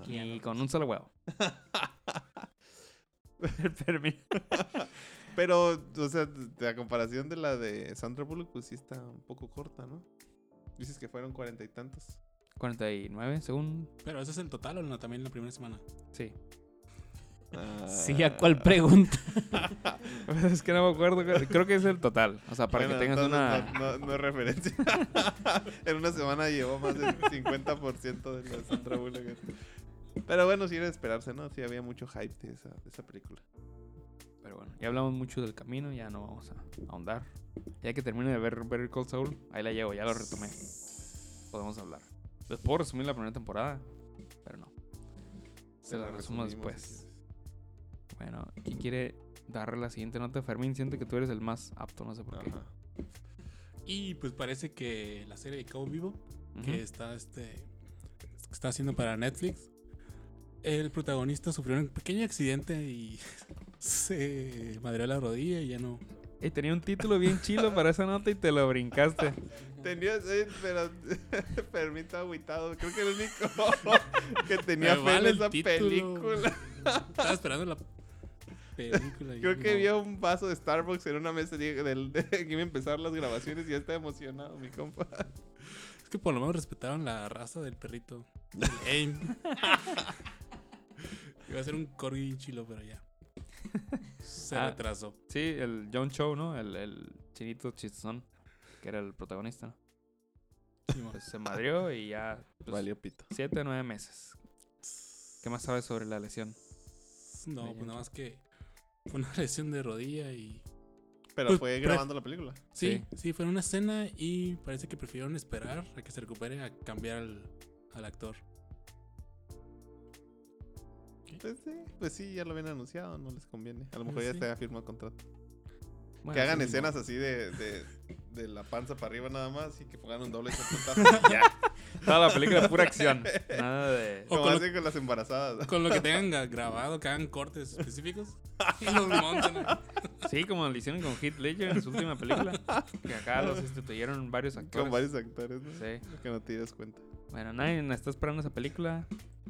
Ni con un solo huevo. <laughs>
Pero, o sea, de la comparación de la de Sandra Bullock, pues sí está un poco corta, ¿no? Dices que fueron cuarenta y tantos.
49, según.
Pero ese es el total o no, también la primera semana.
Sí.
Sí, ¿a cuál pregunta? <laughs>
es que no me acuerdo. Creo que es el total. O sea, para
Bueno,
que tengas una.
No, no- no es referencia. <laughs> en una semana llevó más del 50% de la de Sandra Bullock. Pero bueno, sí era de esperarse, ¿no? Sí había mucho hype de esa, de esa película.
Pero bueno, ya hablamos mucho del camino, ya no vamos a ahondar. Ya que termine de ver Better Call Saul, ahí la llevo, ya lo retomé. Podemos hablar. Les puedo resumir la primera temporada, pero no. Se la resumo después. Bueno, ¿quién quiere darle la siguiente nota? Fermín, siente que tú eres el más apto, no sé por qué.
Ajá.
Y pues parece que la serie de Cabo Vivo, que está este que está haciendo para Netflix, el protagonista sufrió un pequeño accidente y <laughs> se madreó la rodilla y ya no.
Ey, tenía un título bien chilo para esa nota y te lo brincaste.
Tenía, eh, pero <laughs> permito agüitado. Creo que el único <laughs> que tenía fe
vale
en esa
título.
película.
Estaba esperando la película. y
Creo que
no.
un vaso de Starbucks en una mesa de, del- <laughs> de que iba a empezar las grabaciones y ya está emocionado, mi compa.
Es que por lo menos respetaron la raza del perrito. El AIM. Iba a ser un corgi bien chilo, pero ya. Se
Ah.
retrasó.
Sí, el John Cho, ¿no? El, el chinito chistosón, que era el protagonista. ¿no? Pues se madrió y ya. Pues,
Valió pito.
Siete o nueve meses. ¿Qué más sabes sobre la lesión?
No, pues nada más que fue una lesión de rodilla y.
Pero
Pues,
fue
pre-
grabando la película.
Sí, sí, fue en una escena y parece que prefirieron esperar a que se recupere a cambiar al, al actor.
Pues sí, pues sí, ya lo habían anunciado, no les conviene. A lo mejor
Pues
ya
sí.
está firmado contrato.
Bueno,
que hagan
sí,
escenas
no.
así de, de, de la panza para arriba nada más y que pongan un doble <laughs> ya.
Toda la película pura acción. Nada de. <laughs>
O
Como
con lo-
con las embarazadas.
Con lo que <laughs> tengan ga- grabado, que hagan cortes específicos y los montan.
Sí, como lo hicieron con Heath Ledger en su última película. Que acá los sustituyeron varios actores.
Con varios actores, ¿no?
Sí.
Que no te das cuenta.
Bueno, nadie está esperando esa película.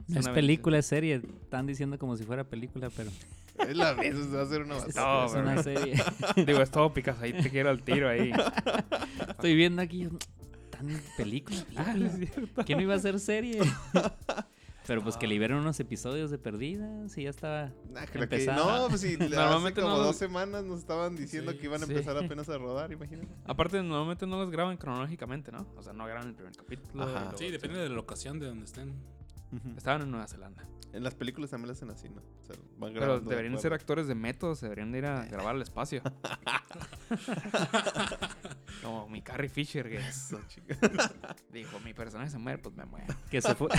No es
una
película, es serie. Están diciendo como si fuera película, pero
Es la misma, se va a hacer una
No,
basura.
es
pero-
una serie. <laughs>
Digo, es todo picas ahí, te quiero al tiro ahí.
Estoy viendo aquí. ¿Tan película? <laughs>
Ah,
película?
es cierto.
¿Quién no iba a hacer serie? <laughs> Pero pues que liberen unos episodios de perdidas y ya estaba.
Nah,
Empezaba.
no, pues sí,
Normalmente
normalmente como
no-
dos semanas nos estaban diciendo
Sí,
que iban a
sí.
empezar apenas a rodar, imagínate.
Aparte, normalmente no las graban cronológicamente, ¿no? O sea, no graban el primer capítulo.
Ajá.
y luego-
Sí, depende de la locación de donde estén.
Estaban en Nueva Zelanda.
En las películas también lo hacen así, ¿no? O sea, van
Pero
de
deberían ser actores de método, se deberían de ir a grabar al espacio. <laughs> Como mi Carrie Fisher, que
Eso, <laughs>
dijo, mi personaje se muere, pues me muero.
Que se fue.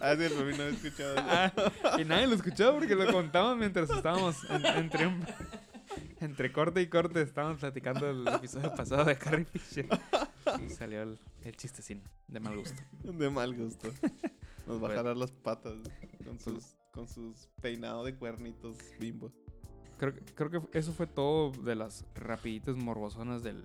Ah, sí, el no había escuchado eso.
Ah, y nadie lo escuchó porque lo contamos mientras estábamos en- entre un- <laughs> entre corte y corte. Estábamos platicando el episodio pasado de Carrie Fisher. Y salió el, el chistecín de mal gusto.
De mal gusto. Nos va a jalar las patas con sus, con sus peinados de cuernitos bimbo.
Creo, que- creo que eso fue todo de las rapiditas morbosonas del,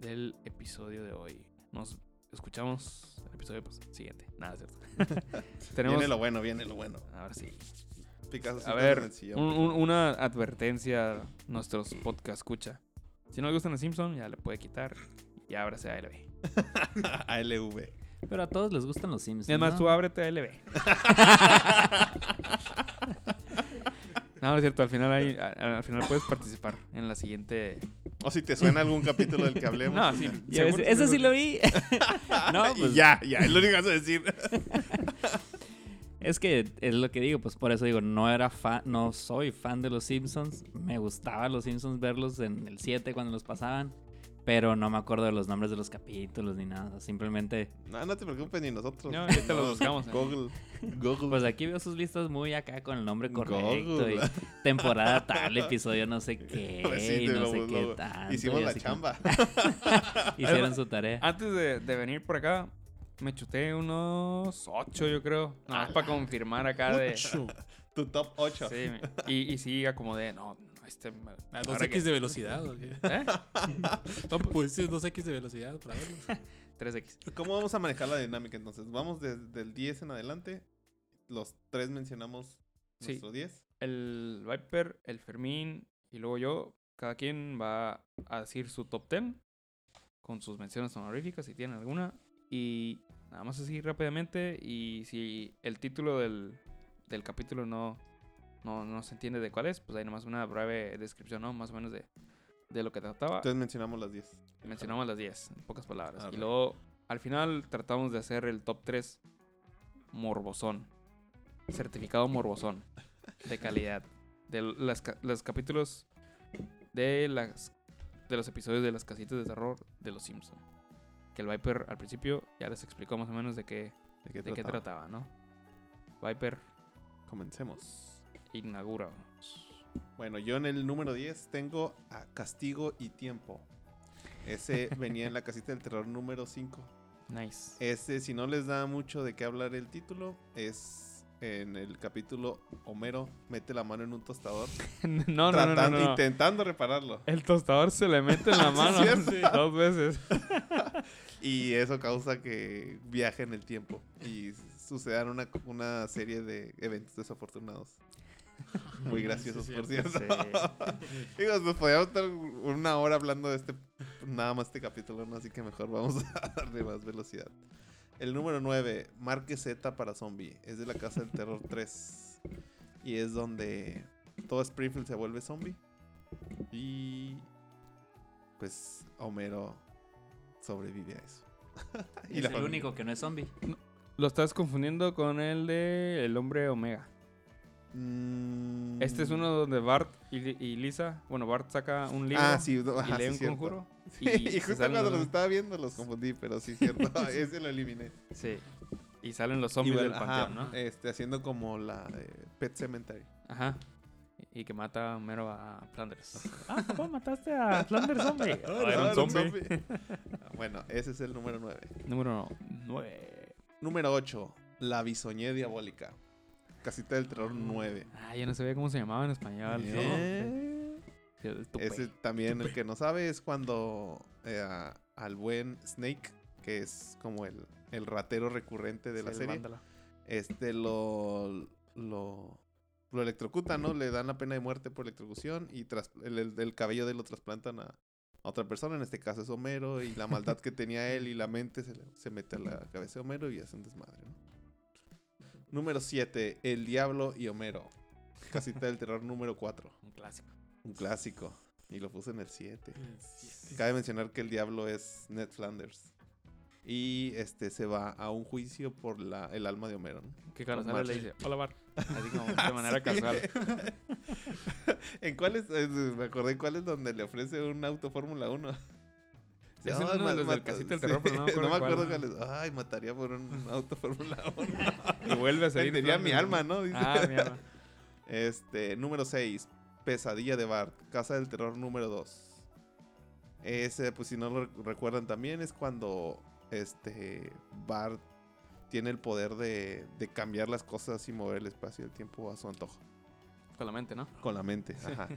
del episodio de hoy. Nos escuchamos el episodio pues, siguiente. Nada, es cierto. <laughs> Tenemos...
Viene lo bueno, viene lo bueno.
Ahora sí.
Picasso
A ver, un- un-
favor.
una advertencia a nuestros podcast escucha. Si no le gustan los Simpsons, ya le puede quitar y ábrase a ALB.
ALV. <laughs>
Pero a todos les gustan los Sims.
Y además
¿no?
tú ábrete a <laughs> no, no es cierto, al final, hay- a- al final puedes participar en la siguiente...
O si te suena algún capítulo del que hablemos.
No,
pues
sí.
Ese sí lo vi. <laughs> no, pues
ya, ya, es lo único que vas a decir.
Es que es lo que digo, pues por eso digo, no era fan, no soy fan de los Simpsons. Me gustaba los Simpsons verlos en el 7 cuando los pasaban, pero no me acuerdo de los nombres de los capítulos ni nada. Simplemente,
No, no te preocupes, ni nosotros.
No, ahorita los buscamos, ¿eh?
Google. Google.
pues aquí veo sus listas muy acá con el nombre correcto
Google.
y temporada tal, episodio no sé qué,
Pues sí,
y no
lo-
sé
lo-
qué tanto.
Hicimos la
como-
chamba. <laughs>
Hicieron su tarea.
Antes de, de venir por acá, me chuté unos 8, yo creo. Nada más para confirmar acá de... <laughs>
tu top 8.
Sí, y, y sí, acomodé. No, no, este... me-
¿A
ahora
2x
que-
de velocidad?
¿Eh? <laughs>
No, pues sí, 2x de velocidad para verlo.
3X.
¿Cómo vamos a manejar la dinámica entonces? Vamos desde el 10 en adelante. Los tres mencionamos
Sí.
nuestro 10.
El Viper, el Fermín y luego yo, cada quien va a decir su top 10 con sus menciones honoríficas si tienen alguna. Y nada más así rápidamente. Y si el título del, del capítulo no, no, no se entiende de cuál es, pues hay nomás una breve descripción, ¿no? Más o menos de, de lo que trataba.
Entonces mencionamos las 10.
Mencionamos las 10, en pocas palabras. y
Arre.
luego, al final, tratamos de hacer el top 3 morbosón. Certificado morbosón. De calidad. De las los capítulos de, las, de los episodios de las casitas de terror de los Simpsons. Que el Viper al principio ya les explicó más o menos de qué,
¿De qué
de qué
trataba?
¿no? Viper,
Comencemos.
inaugura.
Bueno, yo en el número 10 tengo a Castigo y Tiempo. Ese <laughs> venía en la casita del terror número 5.
Nice.
Ese, si no les da mucho de qué hablar el título, es en el capítulo Homero mete la mano en un tostador. <laughs>
no, no, no,
intentando repararlo.
El tostador se le mete en la <laughs> mano dos veces. <laughs>
Y eso causa que viaje en el tiempo y sucedan una, una serie de eventos desafortunados. Muy graciosos,
Sí,
por
cierto.
cierto. Digo, nos podríamos estar una hora hablando de este, nada más este capítulo, ¿no? Así que mejor vamos a darle más velocidad. El número 9, Marque Z para Zombie. Es de la Casa del Terror 3. Y es donde todo Springfield se vuelve zombie. Y pues Homero sobrevive a eso. <laughs>
es el
familia.
único que no es zombie.
Lo estás confundiendo con el de El Hombre Omega.
Mm.
Este es uno donde Bart y, Li- y Lisa, bueno, Bart saca un libro
Ah, sí,
y
ajá, <laughs>
lee
sí,
un
cierto.
conjuro. <laughs>
Sí, y, justo cuando
los-
los estaba viendo los confundí, pero sí, cierto. <laughs> Ese lo eliminé.
Sí. Y salen los zombies
bueno,
del
ajá,
panteón, ¿no?
este, haciendo como la de Pet Cemetery.
Ajá. Y que mata mero a Flanders. ah, ¿cómo mataste a Flanders zombie? Ah,
Ah,
era un
era un
zombie.
zombie. bueno, ese es el número 9.
Número 9.
Número 8, La Bisoñé Diabólica. Casita del Terror 9.
Ah, yo no sabía cómo se llamaba en español.
Eh,
tupe.
Ese también, el que no sabe, es cuando eh, a- al buen Snake, que es como el, el ratero recurrente de
Sí,
la serie,
vándalo.
este lo, lo, lo electrocutan, ¿no? Le dan la pena de muerte por electrocución y tras, el, el- el cabello de él lo trasplantan a, a otra persona, en este caso es Homero, y la maldad que tenía él y la mente se, le- se mete a la cabeza de Homero y hace un desmadre, ¿no? Número 7, El Diablo y Homero. Casita del Terror número 4.
Un clásico.
Un clásico. Y lo puse en el 7.
El siete.
Cabe mencionar que el diablo es Ned Flanders. Y este se va a un juicio por la, el alma de Homero. ¿no?
Que sale le dice, hola Bar. <laughs> Así como de manera casual. <laughs>
¿En cuáles? eh, me acordé en cuáles donde le ofrece un auto Fórmula 1.
Los del Casito del
sí,
pero no me <laughs> acuerdo
me
cuál.
acuerdo cuáles. Ay, mataría por un <laughs> auto Fórmula 1.
Y vuelve a salir.
Vendería mi alma, ¿no? Dice.
Ah, mi alma.
Este, número 6. Pesadilla de Bart. Casa del Terror número 2. Ese, pues si no lo rec- recuerdan también, es cuando este Bart tiene el poder de, de cambiar las cosas y mover el espacio y el tiempo a su antojo.
Con la mente, ¿no?
Con la mente. Ajá.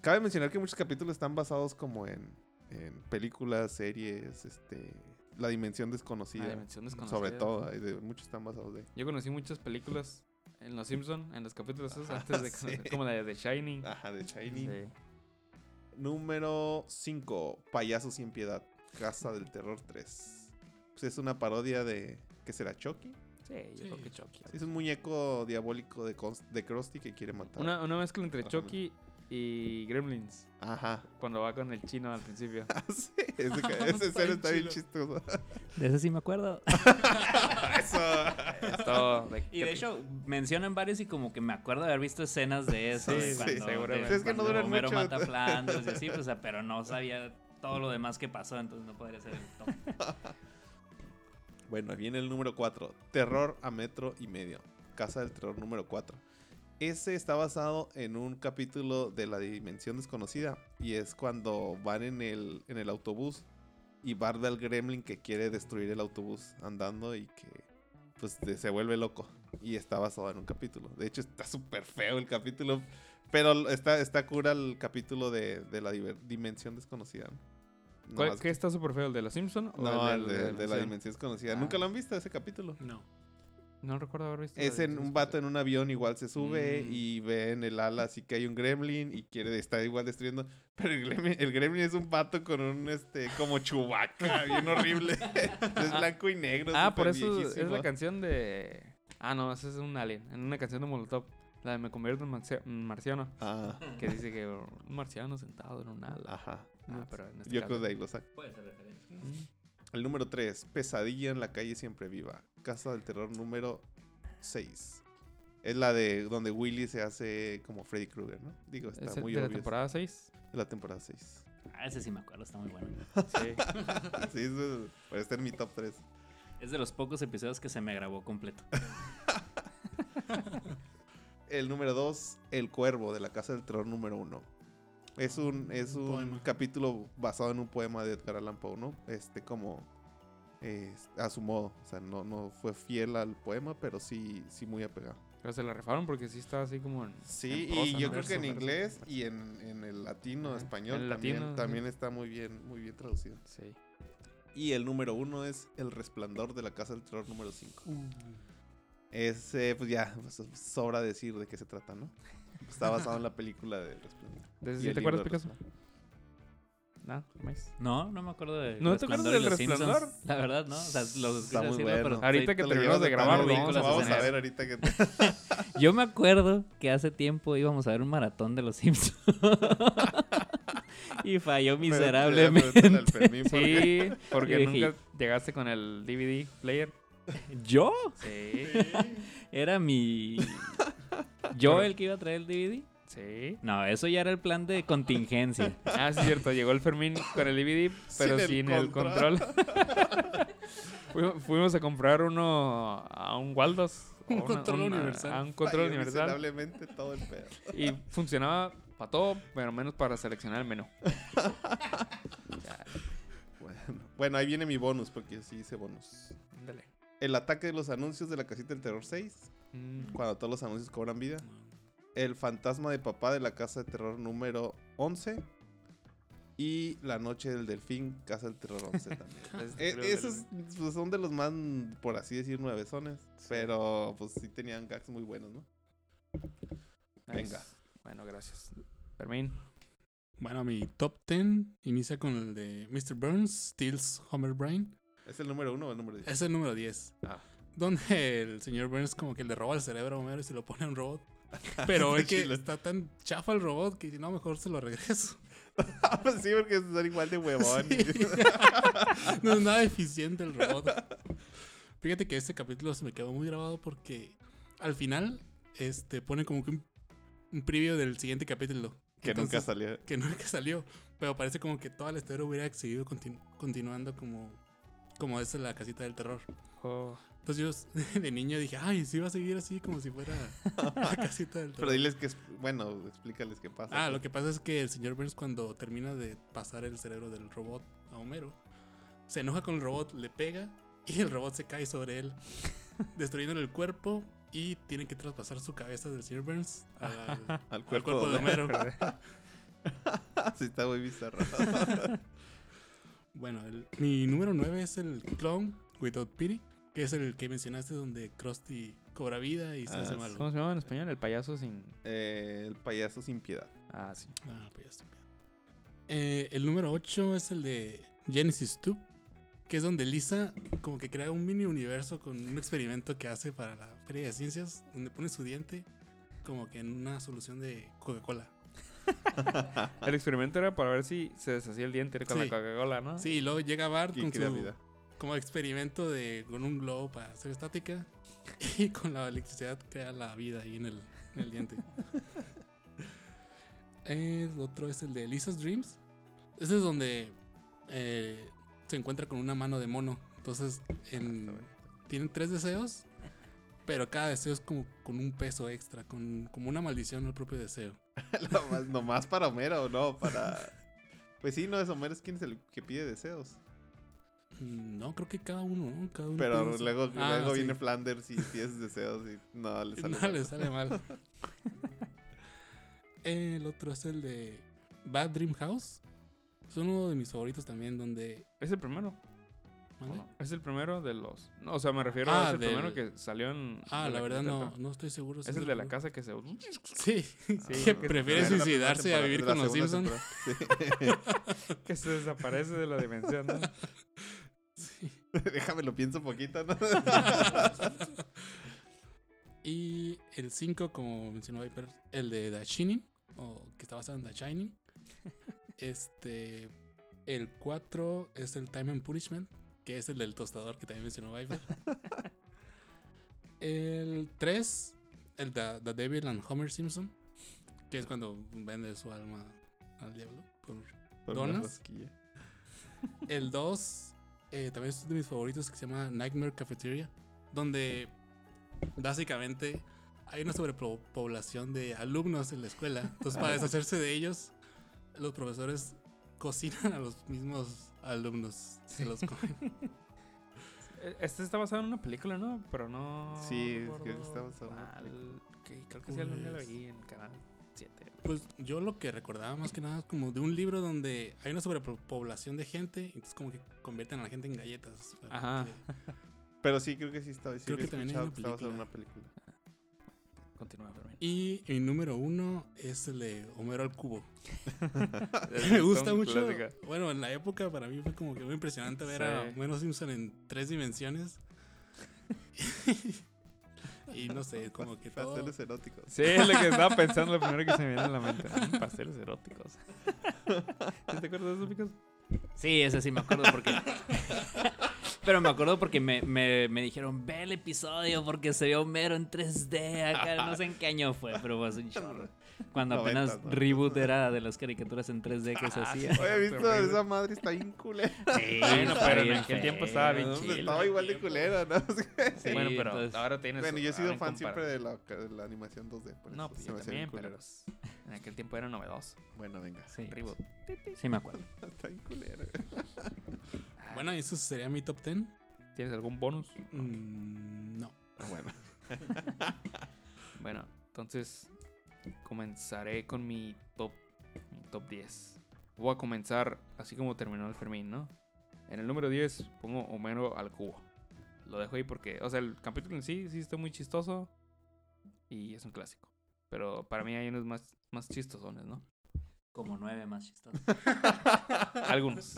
Cabe mencionar que muchos capítulos están basados como en, en películas, series, este, la dimensión desconocida.
La dimensión desconocida.
Sobre todo, de- muchos están basados de.
Yo conocí muchas películas en Los Simpson, en los capítulos esos, antes de <laughs>
Ah, sí.
como la de The Shining.
Ajá, de Shiny.
Sí.
Número 5. Payasos sin piedad. Casa del Terror 3. Pues es una parodia de. ¿Qué será? ¿Chucky?
Sí, yo
Sí.
creo que Chucky.
Es un muñeco diabólico de, de Krusty que quiere matar.
Una, una mezcla entre. Chucky y Gremlins.
Ajá.
Cuando va con el chino al principio. <laughs>
sí, ese, <laughs> ese
Está
escena
bien
está bien chistoso. <laughs>
De ese sí me acuerdo.
Eso.
Es todo de-
Y de hecho, mencionan varios y como que me acuerdo de haber visto escenas de eso.
Sí,
de
sí,
cuando,
seguramente.
de
Es que no
cuando
duran
Homero
mucho.
mata a Flanders y así, pues, o sea, pero no sabía todo lo demás que pasó, entonces no podría ser el top.
Bueno, viene el número 4. Terror a metro y medio. Casa del Terror número 4. Ese está basado en un capítulo de la Dimensión Desconocida. Y es cuando van en el, en el autobús y Bart ve al gremlin que quiere destruir el autobús andando y que pues de- se vuelve loco. Y está basado en un capítulo. De hecho, está súper feo el capítulo. Pero está, está cura el capítulo de, de la Dimensión Desconocida. ¿no?
¿Cuál-
Nomás
¿Qué está súper feo? ¿El de Los Simpson? o
no,
el
el
del-
de,
del
de la dimensión desconocida.
Ah.
¿Nunca lo han visto ese capítulo?
No.
No recuerdo haber visto.
Es en un vato en un avión, igual se sube
Mm.
y ve en el ala así que hay un gremlin y quiere estar igual destruyendo. Pero el gremlin, el gremlin es un vato con un este como chubaca, <laughs> bien horrible. es blanco y negro.
Ah, por eso es la canción de. Ah, no, ese es un alien. En una canción de Molotov. La de Me convierto en marcia- en marciano.
Ah,
Que dice que un marciano sentado en un ala.
ajá.
Ah, pero en este
Yo
caso-
creo de ahí lo saco.
Puede ser referencia.
Mm.
El número 3, Pesadilla en la calle siempre viva. Casa del terror número 6. Es la de donde Willy se hace como Freddy Krueger, ¿no? Digo, está
Es
muy
de la
obvio.
temporada 6.
De la temporada 6.
Ah, ese sí me acuerdo, está muy bueno.
Sí. <laughs>
sí, eso puede estar en mi top 3.
Es de los pocos episodios que se me grabó completo. <laughs>
El número 2, El Cuervo, de la Casa del Terror número 1. Es un, es
Un poema.
capítulo basado en un poema de Edgar Allan Poe, ¿no? Este, como eh, a su modo. O sea, no, no fue fiel al poema, pero sí, sí muy apegado.
Pero se la refaron porque sí está así como en.
Sí,
en prosa,
y yo
¿no?
creo que en inglés y en, en el latino, español,
En el
también,
latino,
también
sí.
está muy bien, muy bien traducido.
Sí.
Y el número uno es El Resplandor de la Casa del Terror número 5. Es, eh, pues ya, pues, sobra decir de qué se trata, ¿no? Está basado en la película de Resplandor.
¿De ese
Y
sí
el
te acuerdas, Picasso? Nada, más.
No, no me acuerdo de.
¿No te acuerdas del Resplandor?
La verdad, no. O sea, los escuché
Está muy
decirlo,
bueno.
pero
Ahorita que
Te lo
terminamos de grabar, lo
vamos a
vamos a
hacer.
ver ahorita que te... <laughs>
Yo me acuerdo que hace tiempo íbamos a ver un maratón de los Simpsons. <laughs> y falló miserablemente.
Sí, porque
dije-
nunca llegaste con el DVD player.
¿Yo?
Sí.
Era mi. ¿Yo el que iba a traer el DVD?
Sí.
No, eso ya era el plan de contingencia. <laughs>
Ah, sí, cierto. Llegó el Fermín con el DVD, pero
Sin
sin,
el
el control. <laughs> Fuimos- a comprar uno a un Waldos. <laughs>
Un
una-
control
una-
universal.
A un control
Falló
universal.
todo el pedo.
Y funcionaba para todo, pero menos para seleccionar el menú.
Bueno, bueno, ahí viene mi bonus, porque sí hice bonus.
ándale.
El ataque de los anuncios de la casita del terror 6,
Mm,
cuando todos los anuncios cobran vida. El fantasma de papá de la casa de terror número 11. Y la noche del delfín, casa del terror 11 <laughs> también. Eh,
creo que
esos pues, son de los más, por así decir, nuevesones. Pero pues sí tenían gags muy buenos, ¿no?
Nice.
venga.
Bueno, gracias. Fermín.
Bueno, mi top 10 inicia con el de Mr. Burns, Steals Homer Brain.
¿Es el número uno o el número 10?
Es el número 10.
Ah.
Donde el señor Burns como que le roba el cerebro a Homero y se lo pone a un robot. <laughs> Pero es
Está
que está tan chafa el robot que no, mejor se lo regreso. <laughs>
Pues sí, porque son igual de huevón. <laughs>
no es nada eficiente el robot. Fíjate que este capítulo se me quedó muy grabado porque al final este, pone como que un, un preview del siguiente capítulo.
que nunca salió.
Que nunca salió. Pero parece como que toda la historia hubiera seguido continu- continuando como, como es la casita del terror.
Oh,
Entonces yo <laughs> de niño dije, ay, sí va a seguir así como si fuera la <laughs> casita del.
Pero diles que es. Bueno, explícales qué pasa.
Ah, lo que pasa es que el señor Burns cuando termina de pasar el cerebro del robot a Homero, se enoja con el robot, le pega y el robot se cae sobre él, <laughs> destruyéndole el cuerpo y tienen que traspasar su cabeza del señor Burns al,
Al
al
cuerpo,
cuerpo de Homero.
sí, está muy bizarro.
Bueno, el- mi número 9 es el Clown Without Pity, que es el que mencionaste donde Krusty cobra vida y se
Ah,
hace malo.
¿Cómo se llama en español? El payaso sin.
Eh, el payaso sin piedad.
Ah, sí.
Ah, pues ya está bien. Eh, el número 8 es el de Genesis 2, que es donde Lisa como que crea un mini universo con un experimento que hace para la Feria de Ciencias, donde pone su diente como que en una solución de Coca-Cola. <laughs>
El experimento era para ver si se deshacía el diente con
Sí.
la Coca-Cola, ¿no?
Sí, y luego llega Bart
Y
con su
vida.
Como experimento de con un globo para hacer estática <laughs> y con la electricidad crea la vida ahí en el, en el diente. <laughs> El otro es el de Lisa's Dreams. Ese es donde eh, se encuentra con una mano de mono. Entonces en- tienen tres deseos, pero cada deseo es como con un peso extra, con como una maldición al propio deseo. <laughs>
Nomás, nomás para Homero, ¿no? Para. Pues sí, no es Homero, es quien es el que pide deseos.
Mm, No, creo que cada uno, ¿no? Cada uno
Pero luego,
Ah,
luego
sí.
viene Flanders y pides deseos y no <laughs> le sale.
No
mal.
le sale mal. <laughs> El otro es el de Bad Dream House. Es uno de mis favoritos también, donde...
Es el primero. Es el primero de los. No, o sea, me refiero
Ah,
a es el
del-
primero que salió en.
Ah, la verdad no, no estoy seguro. si
Es el de la casa que se. <laughs>
Sí,
Sí,
que prefiere suicidarse a vivir con los Simpsons.
Sí.
que se desaparece de la dimensión, ¿no? <laughs>
Déjame lo pienso poquito, ¿no? <laughs>
Y el 5, como mencionó Viper, el de The Shining, o que está basado en The Shining. Este. El 4 es el Time and Punishment, que es el del tostador que también mencionó Viper. <laughs> El 3, el de The Devil and Homer Simpson, que es cuando vende su alma al diablo. por- ¿Donas? El 2 eh, también es de mis favoritos que se llama Nightmare Cafeteria, donde básicamente hay una sobrepoblación de alumnos en la escuela. Entonces, para deshacerse de ellos, los profesores cocinan a los mismos alumnos. Se los comen. <laughs>
Este está basado en una película, ¿no? Pero no.
Sí, creo que está basado en una.
Que creo que sí, algún día lo vi en el canal 7.
Pues yo lo que recordaba más que nada es como de un libro donde hay una sobrepoblación de gente, entonces como que convierten a la gente en galletas.
Ajá.
que- <laughs>
Pero sí, creo que sí estaba. Sí
Creo que también hay una
en una
película.
película.
Continúa, Fermín.
Y mi número uno es el de Homero al cubo. <laughs> <laughs> Me gusta mucho.
clásica.
Bueno, en la época para mí fue como que muy impresionante ver a
Sí.
Homero Simpson en tres dimensiones. Y no sé, como que <laughs> todo.
Pasteles eróticos.
Sí, es lo que estaba pensando, lo primero que se me viene a la mente. Mm, <laughs> Pasteles eróticos. ¿Sí ¿Te acuerdas de eso, Picos?
Sí, ese sí me acuerdo porque. <laughs> Pero me acuerdo porque me, me, me dijeron, ve el episodio porque se vio Homero en 3D acá. No sé en qué año fue, pero fue un chorro. Cuando apenas
Noventas, ¿no?
Reboot era de las caricaturas en 3D que se
Ah,
hacía.
Oye, ¿has visto? Esa madre está bien culera.
Sí,
Bueno, pero en aquel tiempo estaba bien
No,
chido.
Estaba igual de culera, ¿no? <laughs>
Sí,
bueno, pero
entonces-
ahora tienes.
Bueno, yo he sido fan siempre de la, de la animación 2D. por
No,
eso
pues
se
yo
me
también, pero
culera.
en aquel tiempo era novedoso.
Bueno, venga.
Sí,
Reboot.
sí me acuerdo. <laughs>
Está bien culera. <laughs>
Bueno, eso sería mi top 10.
¿Tienes algún bonus?
Mm, no.
Bueno.
Bueno, entonces comenzaré con mi top, mi top 10. Voy a comenzar así como terminó el Fermín, ¿no? En el número 10 pongo Homero al cubo. Lo dejo ahí porque, o sea, el capítulo en sí sí está muy chistoso y es un clásico. Pero para mí hay unos más, más chistosones, ¿no?
Como nueve más chistosos. <laughs>
Algunos.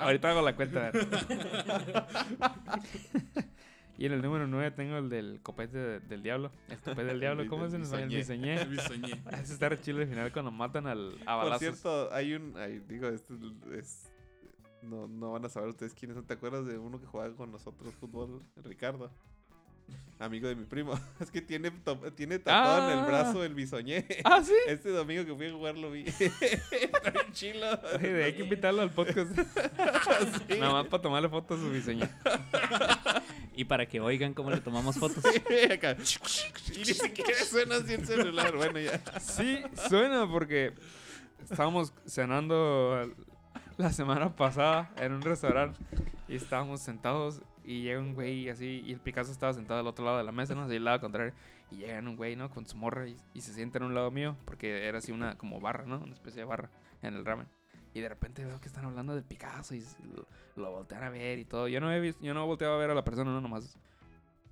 Ahorita hago la cuenta. <laughs> Y en el número 9 tengo el del copete de- del diablo. El copete del diablo, <laughs> ¿cómo es en español? El
bisoñé. <laughs>
El bisoñé. <laughs>
Ese está re chido al final cuando matan al, a
Por cierto, hay un. ay, digo, esto es. no, no van a saber ustedes quiénes son. ¿Te acuerdas de uno que jugaba con nosotros fútbol? Ricardo. Amigo de mi primo. Es que tiene, tiene tatuado en
Ah.
el brazo el bisoñé.
Ah, sí.
Este domingo que fui a jugar lo vi. Está chilo.
Hay que invitarlo al podcast. Nada más para tomarle fotos a su bisoñé.
Y para que oigan cómo le tomamos fotos. <laughs>
Acá. Y ni siquiera suena así el celular. Bueno, ya.
Sí, suena porque estábamos cenando la semana pasada en un restaurante y estábamos sentados y llega un güey así y el Picasso estaba sentado al otro lado de la mesa, ¿no? Así al lado contrario. Y llega un güey, ¿no? Con su morra y, y se sienta en un lado mío porque era así una como barra, ¿no? Una especie de barra en el ramen. Y de repente veo que están hablando del Picasso y lo, lo voltean a ver y todo. Yo no he visto, yo no volteaba a ver a la persona, no, nomás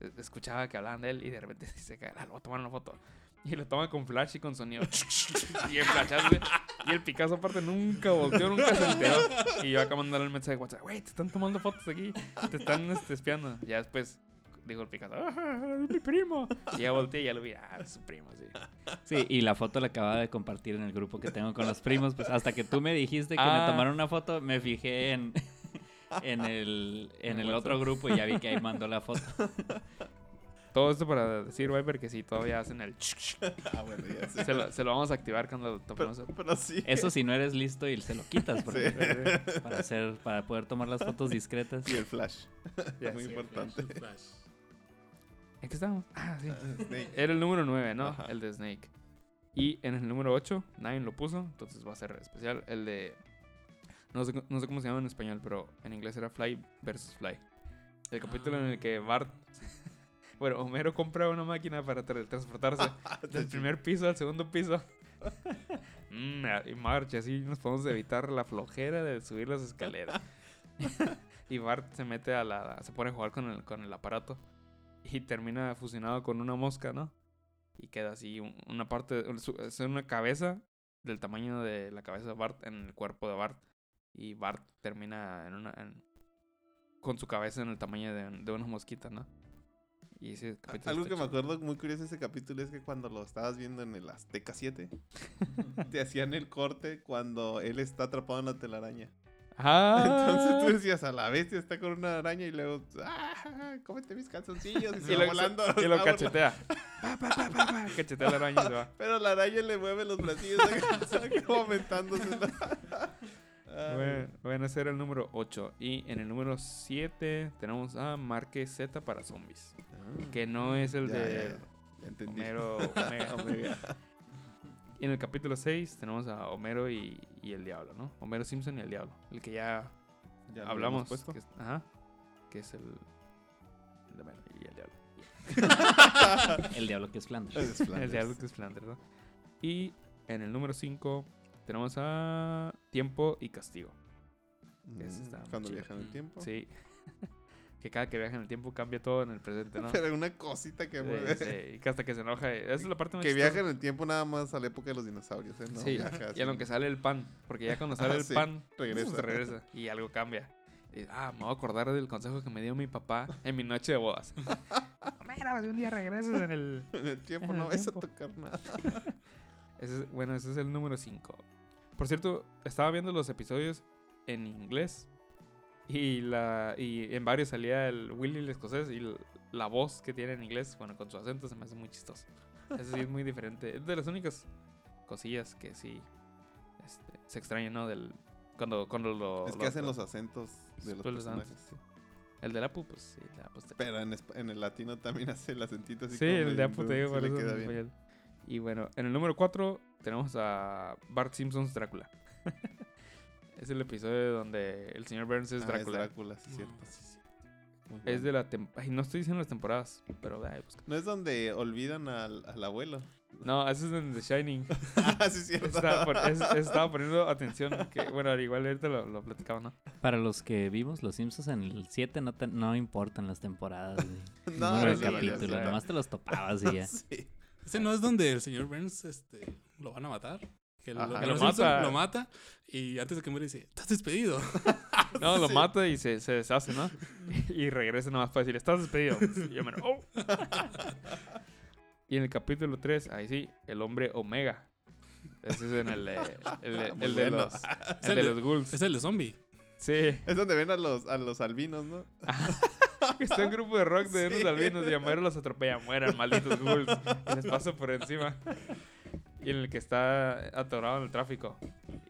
eh, escuchaba que hablaban de él y de repente <laughs> dice, "Ah, lo tomar una foto. Y lo toma con flash y con sonido. y el Picasso aparte nunca volteó, nunca se enteró. Y yo acá mandando el mensaje de WhatsApp, güey, te están tomando fotos aquí. Te están este, espiando. Ya después dijo el Picasso, ah, es mi primo. Y ya volteé y ya lo vi, ah, es su primo, sí.
Sí, y la foto la acababa de compartir en el grupo que tengo con los primos. Pues hasta que tú me dijiste que me
Ah.
tomaron una foto, me fijé en, en el, en el otro grupo y ya vi que ahí mandó la foto.
Todo esto para decir, Viper, que sí, todavía hacen el...
Ah, bueno, ya sé.
Se lo, se lo vamos a activar cuando lo
Pero,
tomemos.
pero sí.
Eso si no eres listo y se lo quitas. porque-
Sí.
para, hacer, para poder tomar las fotos discretas.
Y el flash.
Ya
Muy importante.
El Flash.
¿En qué estábamos? Ah, sí.
Snake.
Era el número 9, ¿no?
Ajá.
El de Snake. Y en el número 8, nadie lo puso, entonces va a ser especial. El de. No sé, no sé cómo se llama en español, pero en inglés era Fly versus Fly. El capítulo en el que Bart. <laughs> bueno, Homero compra una máquina para tra- transportarse <laughs> del primer piso al segundo piso. <laughs> Mm, y marcha, así nos podemos evitar la flojera de subir las escaleras. y Bart se mete a la. se pone a jugar con el, con el aparato. Y termina fusionado con una mosca, ¿no? Y queda así un- una parte. Es una cabeza del tamaño de la cabeza de Bart en el cuerpo de Bart. Y Bart termina en una. en- con su cabeza en el tamaño de, de una mosquita, ¿no? Y ese
Algo que me acuerdo muy curioso de ese capítulo es que cuando lo estabas viendo en el Azteca 7, <laughs> te hacían el corte cuando él está atrapado en la telaraña.
Ah,
Entonces tú decías, a la bestia está con una araña y luego, ¡ah! ¡Cómete mis calzoncillos! Y se
y
va
lo,
volando.
y lo cachetea. <laughs> Pa, pa, pa, pa, pa, cachetea la araña y se va. <laughs>
Pero la araña le mueve los brasillos acá, como aumentándose. <laughs>
Bueno, bueno, ese era el número 8. Y en el número 7 tenemos a Marque Z para zombies. Que no es el
Ya,
de
ya, ya. Ya entendí.
Homero Omega.
Omega.
Y en el capítulo 6 tenemos a Homero y, y el diablo, ¿no? Homero Simpson y el diablo. El que ya, hablamos. Que es, ajá. Que es el, el de Homero y el diablo. <laughs>
El diablo que es Flanders.
Es
El diablo que es Flanders, ¿no? Y en el número 5 tenemos a Tiempo y Castigo.
Mm, Cuando viajan en el tiempo.
Sí. <laughs> que cada que viaja en el tiempo cambia todo en el presente, ¿no? <laughs>
Pero una cosita que
Sí,
mueve.
sí, que hasta que se enoja. Esa es la parte más
Que viaja en el tiempo nada más a la época de los dinosaurios, ¿eh? No
Sí,
viaja
y a lo que sale el pan. Porque ya cuando <laughs> sale
Ah,
el
sí,
pan, <laughs>
regresa.
regresa. Y algo cambia. Y, ah, me voy a acordar del consejo que me dio mi papá en mi noche de bodas. Mira, si un día regresas en el...
En el tiempo
En
no
el
vas a tocar nada.
Ese es- bueno, ese es el número 5. Por cierto, estaba viendo los episodios en inglés. Y, la, y en varios salía el Willy el escocés. Y la voz que tiene en inglés, bueno, con su acento se me hace muy chistoso. Ese sí es muy diferente. Es de las únicas cosillas que sí este, se extraña, ¿no? Del, cuando, cuando lo...
Es que
lo-
hacen los acentos de los
Pues
personajes.
acentos. El del Apu, pues sí, el de Apu está
Pero en, en el latino también <laughs> hace el acentito así
Sí,
como
el de Apu te digo,
sí
eso
queda
en
bien.
Y bueno, en el número 4 tenemos a Bart Simpson's Drácula. <laughs> es el episodio donde el señor Burns es
Ah,
Drácula.
Drácula, sí,
No,
cierto.
sí, sí.
Muy
Es de la tem- Ay, no estoy diciendo las temporadas, pero ay.
¿No es donde olvidan al, al abuelo?
No, ese es en The Shining. <laughs>
ah, sí, es cierto.
estaba, pon- es- estaba poniendo atención. Que, bueno, al igual ahorita lo, lo platicaba, ¿no?
Para los que vimos Los Simpsons en el 7 no, te- no importan las temporadas. güey. <laughs>
No,
Número de
sí, sé.
nomás te los topabas y ya. <laughs>
Sí.
Ese no es donde el señor Burns este, lo van a matar. Que lo, que
Lo mata.
lo mata y antes de que muera dice, estás despedido. <laughs>
No, lo
Sí.
mata y se, se deshace, ¿no? Y regresa nada más para decir, estás despedido. Y yo me oh. <laughs> Y en el capítulo 3, ahí sí, el hombre Omega. Ese es en el, de- el, de- el los, <laughs>
Es
el de los ghouls.
Es el de zombie.
Sí,
Es donde ven a los, a los albinos, ¿no?
está un grupo de rock de unos
Sí.
albinos y a Homero los atropella, mueran, malditos ghouls. Les pasa por encima. Y en el que está atorado en el tráfico.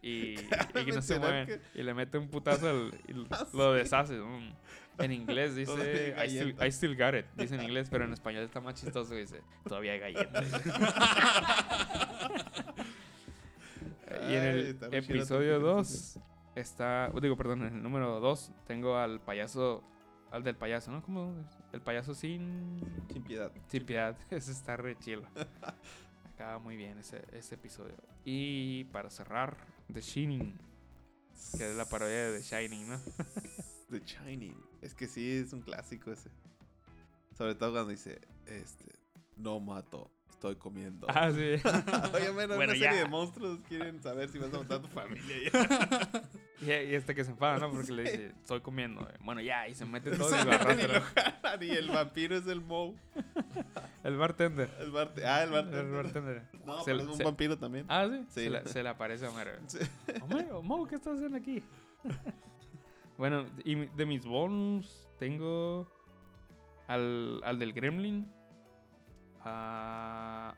Y, <laughs> y que no se
Mencionar
mueve. Y le mete un putazo al- y <laughs>
Ah,
lo deshace. mm. En inglés dice I still. I still got it. Dice en inglés, pero en español está más chistoso. Dice todavía hay galleta. <laughs> y en el episodio
referencia.
2 está. Digo, perdón, en el número 2 tengo al payaso. Al del payaso, ¿no? ¿Cómo? El payaso sin.
Sin piedad.
Sin piedad. Ese está re chilo. Muy bien ese, ese episodio. Y para cerrar, The Shining. Que es la parodia de The Shining, ¿no? <laughs>
The Shining. Es que sí, es un clásico ese. Sobre todo cuando dice, este, no mato, estoy comiendo.
Ah, sí. <laughs>
Oye, bueno,
Bueno,
una serie
ya.
de monstruos quieren saber si vas a matar a tu familia. ya. <laughs>
Y, y este que se enfada, ¿no? Porque le dice, estoy comiendo. Bueno, ya, y se mete todo y lo arrastra.
y el vampiro es el Moe. <laughs>
El bartender.
El barte ah, el
El
bartender.
bartender.
No,
Se-
pero es un
se-
vampiro también.
Ah, sí.
Sí.
Se, le, se le aparece a Homero.
Sí.
Homero, Mo, ¿qué estás haciendo aquí? bueno, y de mis bonus tengo al, al del Gremlin, a,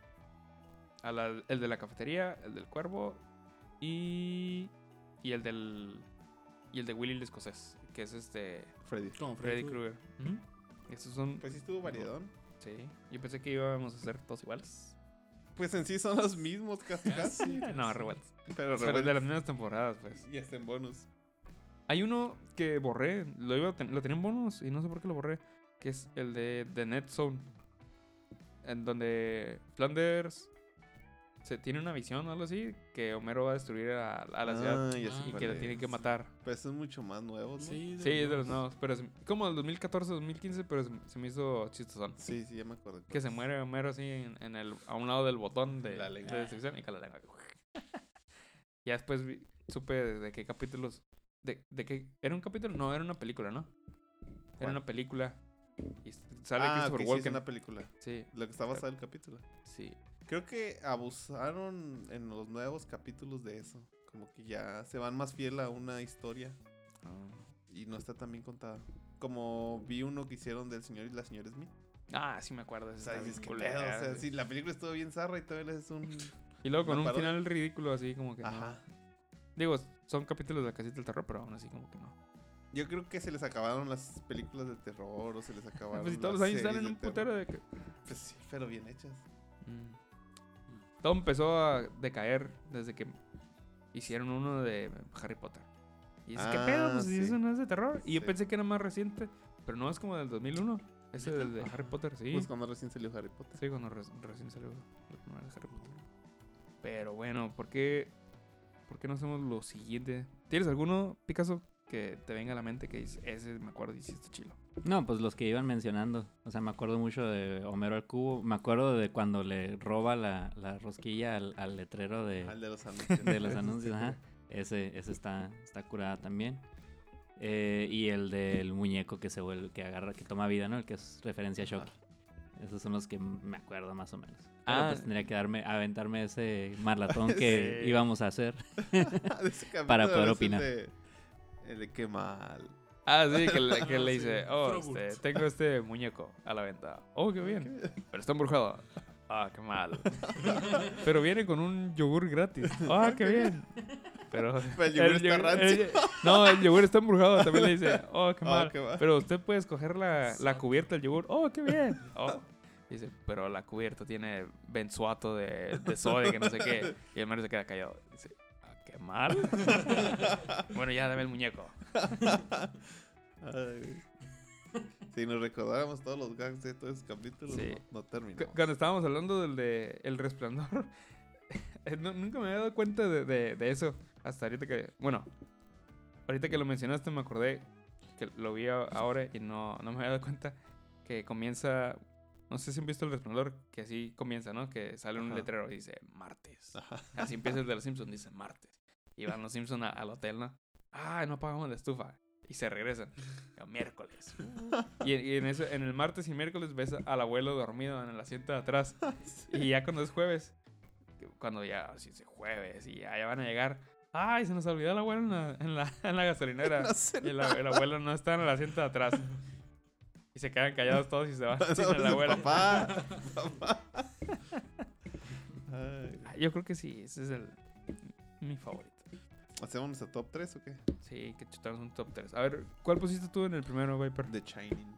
a la- el de la cafetería, el del cuervo y, y el del y el de Willy el escocés, que es este
Freddy.
Como
Freddy
Freddy Krueger.
Esos son,
Pues sí estuvo variadón.
sí. Yo pensé que íbamos a ser todos iguales.
Pues en sí son los mismos casi casi.
no, revueltos.
Pero
Pero de las mismas temporadas, pues.
Y está en bonus.
Hay uno que borré, lo, iba a ten- lo tenía en bonus y no sé por qué lo borré, que es el de The Net Zone, en donde Flanders se tiene una visión o algo así, que Homero va a destruir a, a la ciudad
Ah,
y que la
es.
tiene que matar.
Pues son mucho más nuevos, ¿no?
Sí,
Sí, es de los nuevos, pero es como del 2014, 2015, pero se, se me hizo chistosón.
Sí, sí, ya me acuerdo.
Que se muere Homero así en, en el, a un lado del botón de,
La
de destrucción y con la lengua. <laughs> ya después vi- supe de, de qué capítulos. De, de qué. ¿Era un capítulo? No, era una película, ¿no? Era una película. Y sale
Ah,
Christopher
ok, sí, es
Walken.
una película.
Sí,
Lo que está basado en el capítulo.
sí.
Creo que abusaron en los nuevos capítulos de eso. Como que ya se van más fiel a una historia y no está tan bien contada. Como vi uno que hicieron del señor y la señora Smith.
Ah, sí me acuerdo.
O sea, ¿qué
culero,
pedo? O sea,
sí.
la película estuvo bien zarra y todavía es un...
Y luego con un
parodia.
final ridículo así como que no.
Ajá.
Digo, son capítulos de la casita del terror, pero aún así como que no.
Yo creo que se les acabaron las películas de terror o se les acabaron
Pues si todos los años salen
de
un putero de que...
Pues sí, pero bien hechas.
Mm. Todo empezó a decaer desde que hicieron uno de Harry Potter. Y es que
Ah,
pedo, pues si
sí.
eso no es de terror. Y yo pensé que era más reciente, pero no es como del 2001. Ese del de. Harry Potter, sí.
Pues cuando recién salió Harry Potter.
Sí, cuando re- recién salió la primera de Harry Potter. Pero bueno, ¿por qué, ¿por qué no hacemos lo siguiente? ¿Tienes alguno, Picasso, que te venga a la mente que dices, ese me acuerdo y está chilo?
No, pues los que iban mencionando. O sea, me acuerdo mucho de Homero al cubo. Me acuerdo de cuando le roba la, la rosquilla al, al letrero de,
Al de los <laughs> anuncios.
de los anuncios. Ajá. Ese, ese está, está curada también. Eh, y el del muñeco que se vuelve, que agarra, que toma vida, ¿no? El que es referencia a Shocky. Esos son los que me acuerdo más o menos. Pero
Ah.
pues tendría que darme, aventarme ese maratón <laughs> que
Sí.
íbamos a hacer. <laughs> Para poder opinar.
de- El de qué mal.
Ah, sí, que le, que
Ah,
le <laughs>
sí,
dice, oh, este, tengo este muñeco a la venta. Oh, qué bien. Pero está embrujado. Ah, qué mal. <laughs> Pero viene con un yogur gratis. Ah, qué bien. Pero <laughs>
Pero el yogur está
yogur-
rancio.
el- no, el yogur está embrujado. También le dice, oh, qué
Oh,
mal.
qué mal.
Pero usted puede escoger la, la cubierta del yogur. Oh, qué bien. Oh. Dice, pero la cubierta tiene benzoato de, de soya, que no sé qué. Y el Mario se queda callado. Dice, ah, mal. <laughs> bueno, ya dame el muñeco.
Ay. Si nos recordáramos todos los gags de todos esos capítulos,
Sí.
no, no terminamos.
Cuando estábamos hablando del de El Resplandor, <laughs> no- nunca me había dado cuenta de, de- de eso. Hasta ahorita que. Bueno, ahorita que lo mencionaste, me acordé que lo vi ahora y no, no me había dado cuenta que comienza. No sé si han visto El Resplandor, que así comienza, ¿no? Que sale un
Ajá.
letrero y dice martes.
Ajá.
Así empieza el de los Simpsons, dice martes. Y van los Simpsons a- al hotel, ¿no? Ah, no apagamos la estufa. Y se regresan. <laughs> El miércoles. Y, y en, eso, en el martes y miércoles ves al abuelo dormido en el asiento de atrás. <laughs> Y ya cuando es jueves, cuando ya, si es jueves y ya, ya van a llegar. Ay, se nos olvidó el abuelo en la, en la, en la gasolinera. <laughs>
No sé
Y el, el abuelo no está en el asiento de atrás. Y se quedan callados todos y se van sin el abuelo.
Papá, papá.
Yo creo que sí, ese es el mi favorito.
¿Hacemos nuestro top 3 o qué?
Sí, que chutamos un top 3. A ver, ¿cuál pusiste tú en el primero, Viper?
The Shining.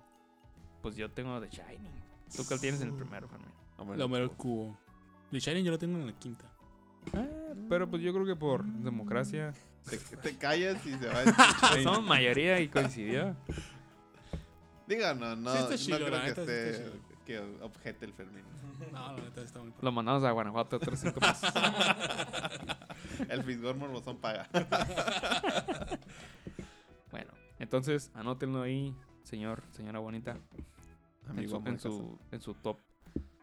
Pues yo tengo The Shining. ¿Tú cuál tienes en el primero, Fermín?
Hombre,
Lo mero cubo. The Shining yo lo tengo en la quinta.
Pero pues yo creo que por democracia.
Te, te callas y se va a <laughs>
pues somos mayoría y coincidió.
Diga, no, no,
Sí está
no creo
la
que
neta sí está
esté
chido.
Que objete el Fermín.
No, la neta está muy
Lo mandamos a Guanajuato otros cinco pesos. <laughs>
El Fisgón Morbosón paga. <laughs>
Bueno, entonces anótenlo ahí, señor, señora bonita. en
Amigo
su, en su, en su top.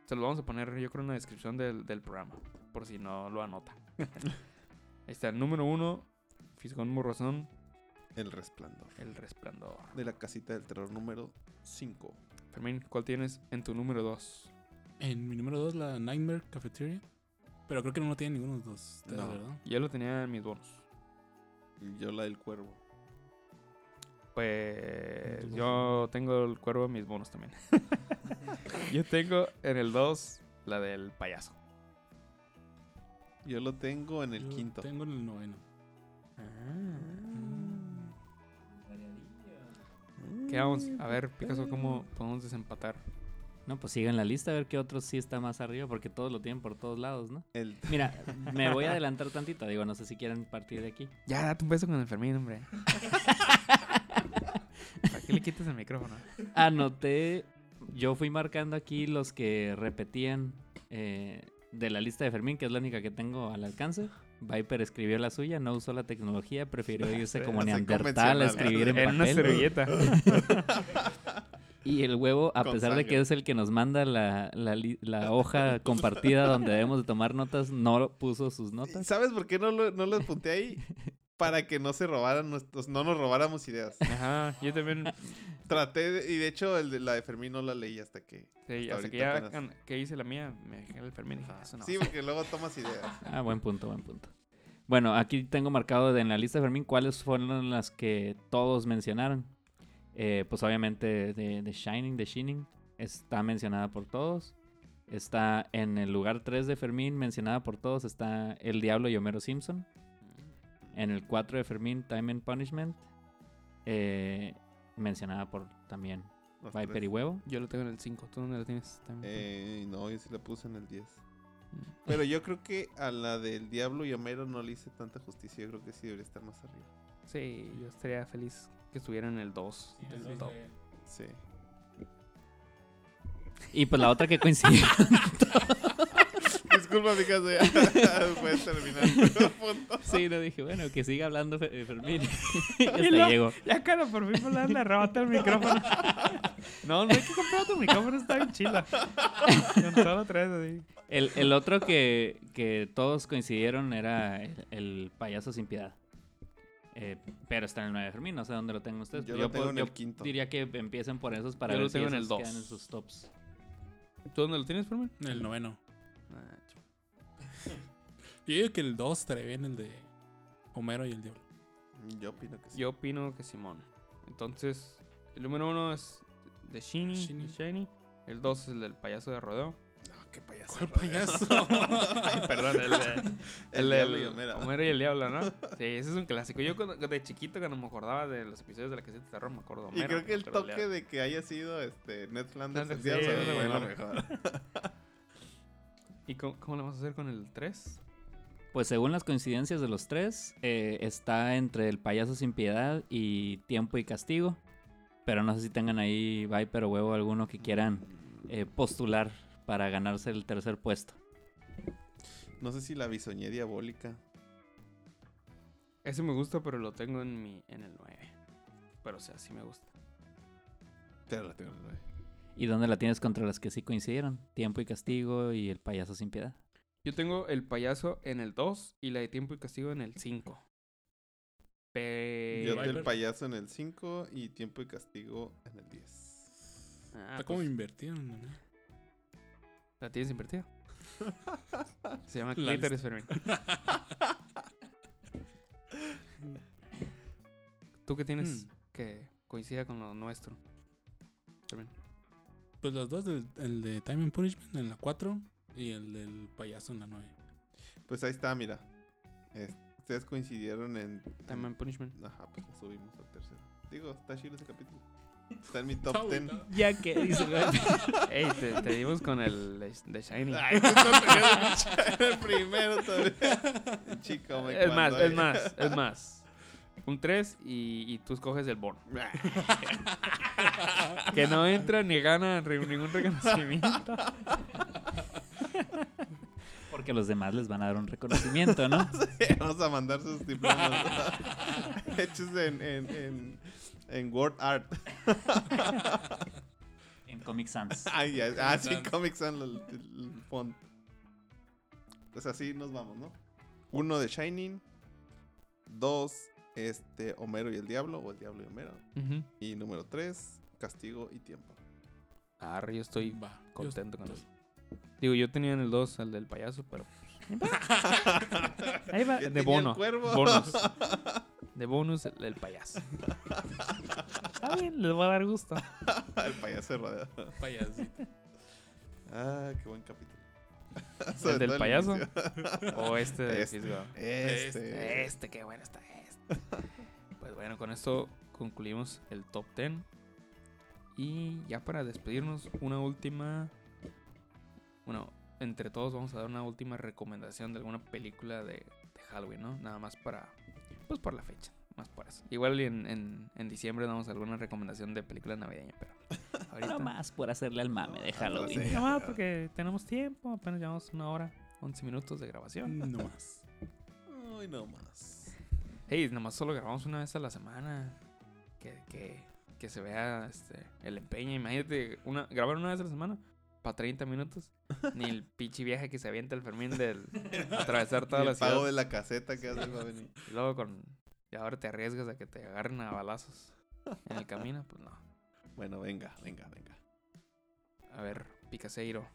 Se lo vamos a poner, yo creo, en la descripción del, del programa. Por si no lo anota. <laughs> Ahí está, el número uno, Fisgón Morrozón,
El Resplandor.
El Resplandor.
De la casita del terror número 5.
Fermín, ¿cuál tienes en tu número dos?
En mi número 2, la Nightmare Cafeteria. Pero creo que no lo tiene ninguno de los dos,
No.
¿verdad?
Yo lo tenía en mis bonos.
Yo la del cuervo.
Pues
¿En tu
yo tengo el cuervo en mis bonos también. <laughs> yo tengo en el 2 la del payaso.
Yo lo tengo en el
Yo
quinto.
Tengo en el noveno.
¿Qué vamos? A ver, Picasso, ¿cómo podemos desempatar?
No, pues sigan la lista a ver qué otros sí está más arriba, porque todos lo tienen por todos lados, ¿no?
El, <laughs>
Mira, me voy a adelantar tantito, digo, no sé si quieren partir de aquí.
Ya, date un beso con el Fermín, hombre. <laughs> ¿Para qué le quitas el micrófono?
Anoté, yo fui marcando aquí los que repetían eh, de la lista de Fermín, que es la única que tengo al alcance. Viper escribió la suya, no usó la tecnología, prefirió <laughs> irse como neandertal a escribir en
En una
papel.
servilleta. <laughs>
Y el huevo, a
Con
pesar de que es el que nos manda la, la li- la hoja <laughs> compartida donde debemos de tomar notas, no puso sus notas.
¿Sabes por qué no lo, no apunté ahí? Para que no se robaran nuestros, no nos robáramos ideas.
Ajá, yo también. <laughs>
Traté de- y de hecho el de, la de Fermín no la leí hasta que.
Sí,
Hasta
hasta que ya
apenas.
que hice la mía, me dejé el Fermín y dije, eso no.
Sí, porque luego tomas ideas. <laughs>
Ah, buen punto, buen punto. Bueno, aquí tengo marcado en la lista de Fermín cuáles fueron las que todos mencionaron. Eh, pues obviamente de, de Shining, de Shining, está mencionada por todos. Está en el lugar 3 de Fermín, mencionada por todos, está El Diablo y Homero Simpson. En el 4 de Fermín, Time and Punishment, eh, mencionada por también
Los
Viper
tres.
y Huevo.
Yo lo tengo en el 5. ¿Tú dónde lo tienes? También.
Eh, no, yo sí la puse en el 10.
Mm.
Pero yo creo que a la del Diablo y Homero no le hice tanta justicia. Yo creo que sí debería estar más arriba.
Sí, yo estaría feliz que estuviera en el 2 del top.
Sí.
Y pues la otra que coincidió. <laughs>
Disculpa, mi casa. Puedes <laughs> terminar el punto.
sí, no dije, bueno, que siga hablando Fe- eh, Fermín. <laughs> y hasta
luego-
llegó.
Ya, cara, por fin me le arrebata el micrófono. <laughs> no, no hay que comprar otro micrófono, está bien chila. Con todo lo traes así.
El, el otro que, que todos coincidieron era el, el payaso sin piedad. Eh, pero está en el 9 de Fermín, no sé dónde lo tengan ustedes.
Yo lo tengo
puedo-
en el quinto.
diría que empiecen por esos para
Yo
ver
lo tengo
si
en el
esos
2.
quedan en sus tops.
¿Tú dónde lo tienes, Fermín?
En el noveno.
Ah,
Yo digo que el 2 estaría bien el de Homero y el Diablo.
Yo opino que sí.
Yo opino que Simón. Entonces, el número uno es de Shiny.
Shiny.
Shiny. El 2 es el del payaso de rodeo.
No, qué payaso.
¿Cuál payaso? <laughs>
Ay, perdón, el, de- <laughs>
El
el,
Homero.
Homero y el Diablo, ¿no? Sí, ese es un clásico. Yo cuando- de chiquito, cuando me acordaba de los episodios de la caseta de terror, me acuerdo de
Y
Homero.
creo que el toque de que haya sido este Ned Flanders el
Sí,
diablo
es lo
fue lo
mejor. ¿Y cómo, cómo le vamos a hacer con el 3?
Pues según las coincidencias de los tres, eh, está entre el payaso sin piedad y tiempo y castigo. Pero no sé si tengan ahí Viper o Huevo alguno que quieran eh, postular para ganarse el tercer puesto.
No sé si la bisoñé diabólica.
Ese me gusta, pero lo tengo en mi en el 9. Pero o sea, sí me gusta.
Pero la tengo en el nueve.
¿Y dónde la tienes contra las que sí coincidieron? Tiempo y castigo y el payaso sin piedad.
Yo tengo el payaso en el 2 y la de tiempo y castigo en el 5. Pe...
Yo del
Viper.
payaso en el 5 y tiempo y castigo en el 10.
Ah,
Está como
pues,
invertido. ¿no?
¿La tienes invertida? <laughs> Se llama
La
clítoris, <laughs> Fermín. ¿Tú qué tienes
Hmm.
que coincida con lo nuestro? Fermín.
Pues los dos, del- el de Time and Punishment en la 4 y el del payaso en la 9.
Pues ahí está, mira. Es- ustedes coincidieron en.
Time and Punishment.
Ajá, pues ya subimos al tercero. Digo, está chido ese capítulo. Está en mi top
Está
10.
bueno.
Ya que dice. <laughs>
Ey, te, te dimos con el de-.
Ay, tú no tenías <laughs> el primero todavía. Chico, me
Es más, es más, es más. Un 3 y, y tú escoges el bono. <laughs> Que no entra ni gana ningún reconocimiento.
Porque los demás les van a dar un reconocimiento, ¿no? <laughs>
Vamos a mandar sus diplomas <laughs> hechos en, en, en, en Word Art. <laughs>
En Comic Sans.
Ay, ya, ah, sí. Comic Sans, el, el- font. Pues así nos vamos, ¿no? Uno de Shining. Dos, este, Homero y el Diablo, o el Diablo y Homero. Y número tres, Castigo y Tiempo.
Arre, yo estoy
Va. yo
contento con
estoy-
eso. Digo, yo tenía en el 2 al del payaso, pero. pues, Ahí va. <laughs>
¿Quién
De
el
bono. Bonus. <laughs> De bonus el, el payaso. Está bien, les voy a dar gusto. <laughs>
el payaso rodeado.
Payasito.
Ah, qué buen capítulo.
¿El del payaso? O este de
Este.
Fisgo.
Este.
Este, qué bueno está este. Pues bueno, con esto concluimos el top 10. Y ya para despedirnos, una última. Bueno, entre todos vamos a dar una última recomendación de alguna película de, de Halloween, ¿no? Nada más para. Pues por la fecha, más por eso. Igual en, en, en diciembre damos alguna recomendación de película navideña, pero. <laughs> Ahorita.
No más por hacerle al mame de Halloween.
Nada más porque tenemos tiempo, apenas llevamos una hora, 11 minutos de grabación.
No <laughs> más.
Ay, no más.
Hey, nomás solo grabamos una vez a la semana. Que, que, que se vea este, el empeño. Imagínate, una, grabar una vez a la semana para 30 minutos. Ni el <laughs> pinche viaje que se avienta el Fermín del <laughs> atravesar toda
Y
la
el pago
ciudad.
de la caseta que hace va a venir.
Y luego con. Y ahora te arriesgas a que te agarren a balazos en el camino. Pues no. <laughs>
Bueno, venga, venga, venga.
A ver, Picaseiro.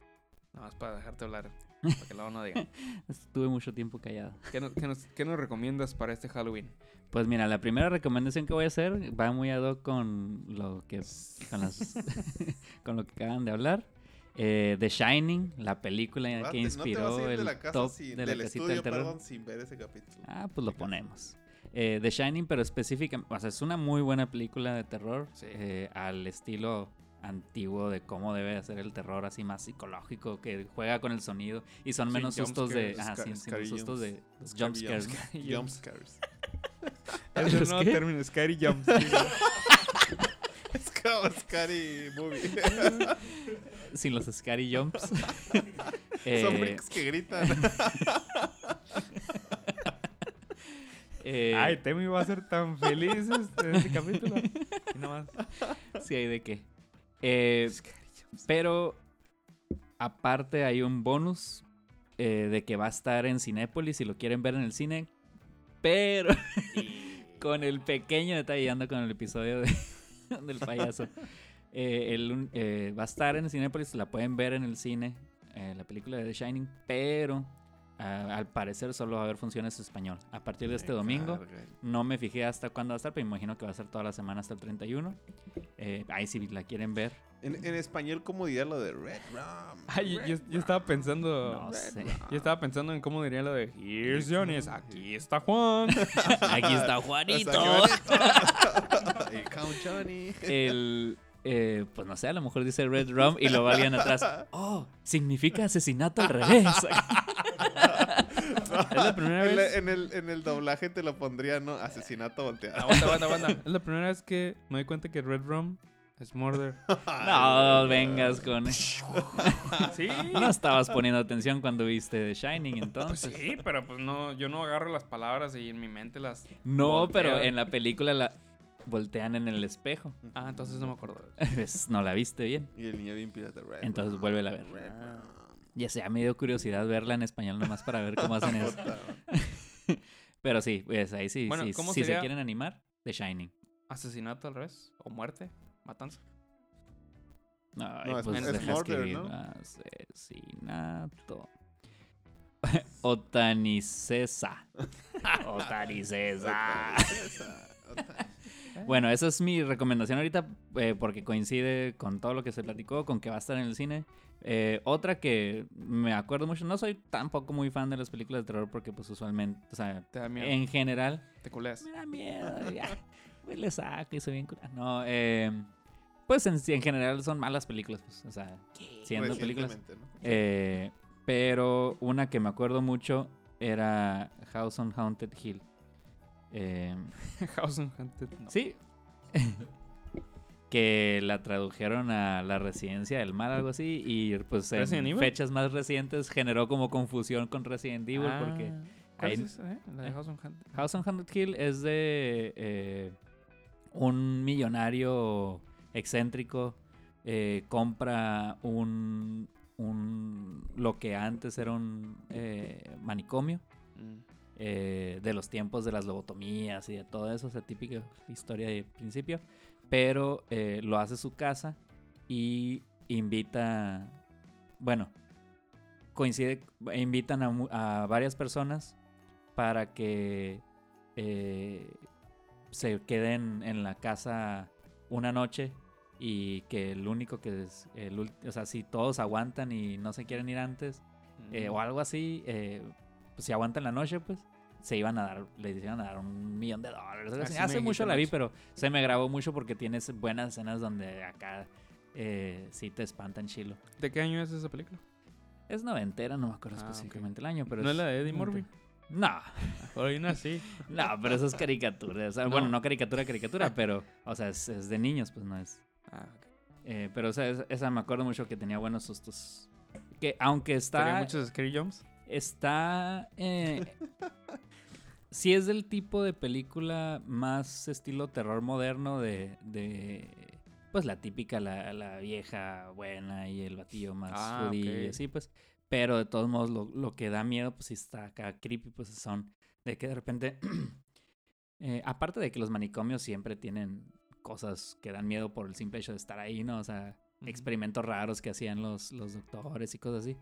Nada más para dejarte hablar. Para que luego no digan.
Estuve mucho tiempo callado.
¿Qué nos, qué nos- qué nos recomiendas para este Halloween?
Pues mira, la primera recomendación que voy a hacer va muy ad hoc con lo que con, las- con lo que acaban de hablar. Eh, The Shining, la película
Ah,
que inspiró
no de
el
la casa
top
sin-
de la
del
casita
estudio,
del terror.
perdón, sin ver ese capítulo.
Ah, pues lo ponemos. Eh, The Shining, pero específicamente, o sea, es una muy buena película de terror
Sí.
eh, al estilo antiguo de cómo debe ser el terror, así más psicológico, que juega con el sonido y son
Sin
menos sustos de,
sca-
sin, sin sustos de jump scares. <laughs>
Jump scares. <laughs>
Es
¿Los
el nuevo término, Scary Jumps. <laughs>
Como Scary Movie.
sin los scary jumps. <laughs>
Son
Eh,
freaks que gritan. <laughs>
eh,
Ay, Temi va a ser tan feliz este, este capítulo. Y nada más.
sí hay de qué. Eh, pero aparte hay un bonus eh, de que va a estar en Cinépolis si lo quieren ver en el cine. Pero <laughs> con el pequeño detalle, ando con el episodio de- <laughs> del payaso. Eh, el un- eh, va a estar en Cinépolis, la pueden ver en el cine, eh, la película de The Shining, pero ah, al parecer solo va a haber funciones en español. A partir de este domingo, no me fijé hasta cuándo va a estar, pero imagino que va a ser toda la semana hasta el 31. Eh, ahí si la quieren ver,
En, en español, ¿cómo diría lo de Red Rum?
Ay, yo, yo- yo estaba pensando.
no sé.
Yo estaba pensando en cómo diría lo de Here's Johnny's, <laughs> aquí está Juan.
Aquí está Juanito. <laughs>
y Count Johnny.
el eh, pues no sé, a lo mejor dice Red Rum y luego alguien atrás. Oh, significa asesinato al revés. <laughs>
Es la primera
En, la-
vez.
en el, en el doblaje te lo pondría, ¿no? Asesinato volteado.
Aguanta, aguanta, aguanta. Es la primera vez que me doy cuenta que Red Rum es murder. <laughs>
no vengas con. <laughs>
Sí.
No estabas poniendo atención cuando viste The Shining,
Pues
entonces.
sí, pero pues no, yo no agarro las palabras y en mi mente las.
No, pero en la película la voltean en el espejo.
Ah, entonces no me acuerdo. <laughs>
Pues, no la viste bien.
Y el niño bien pirata. Red
Entonces vuélvela a ver. Ya sea, me dio curiosidad verla en español nomás para ver cómo hacen eso. <laughs> Pero sí, pues ahí sí,
Bueno,
sí,
¿cómo
si se quieren animar, The Shining.
Asesinato al revés. O muerte. Matanza.
Ay,
No, es-
pues
es
deja
murder,
escribir.
¿no?
Asesinato. <laughs> <laughs> Otanicesa. Otanicesa. Bueno, esa es mi recomendación ahorita eh, porque coincide con todo lo que se platicó, con que va a estar en el cine. Eh, otra que me acuerdo mucho, no soy tampoco muy fan de las películas de terror porque pues usualmente, o sea,
Te da miedo.
en general,
Te culeas.
me da miedo, ya, <laughs> güey, le saco y soy bien cura- No, eh, pues en, en general son malas películas, pues, o sea, siendo películas.
¿no?
Eh, pero una que me acuerdo mucho era House on Haunted Hill. Eh, <laughs>
House on Haunted. no.
Sí. <laughs> que la tradujeron a la residencia del mal, algo así. Y pues en fechas más recientes generó como confusión con Resident Evil.
Ah,
porque
¿cuál
ahí-
es esa, eh? La de House on Haunted.
House on Haunted Hill es de eh, un millonario excéntrico. eh, compra un, un. lo que antes era un eh, manicomio.
Mm.
Eh, de los tiempos de las lobotomías y de todo eso, esa típica historia de principio, pero eh, lo hace su casa y invita, bueno, coincide, invitan a, a varias personas para que eh, se queden en la casa una noche y que el único que es, el o sea, si todos aguantan y no se quieren ir antes, eh, o algo así, eh, pues, si aguantan la noche, pues se iban a dar, les iban a dar un millón de dólares. así.
Me
Hace mucho la vi, pero se me grabó mucho porque tienes buenas escenas donde acá eh, sí te espantan chilo.
¿De qué año es esa película?
Es noventera, no me acuerdo
Ah,
específicamente el año, pero
¿No es la de Eddie Murphy?
No,
Por ahí nací.
no, pero eso es caricatura. o sea,
No.
Bueno, no caricatura, caricatura, pero, o sea, es, es de niños, pues no es.
Ah, ok.
Eh, pero, o sea, es- esa me acuerdo mucho que tenía buenos sustos. Que aunque
¿Tenía
está.
muchos scary jumps?
Está. Eh, sí, es del tipo de película más estilo terror moderno de. de pues la típica, la, la vieja buena y el batillo más
Ah,
judío y así, pues. Pero de todos modos, lo, lo que da miedo, pues sí está acá creepy, pues son de que de repente. <clears throat> eh, aparte de que los manicomios siempre tienen cosas que dan miedo por el simple hecho de estar ahí, ¿no? O sea, experimentos raros que hacían los, los doctores y cosas así.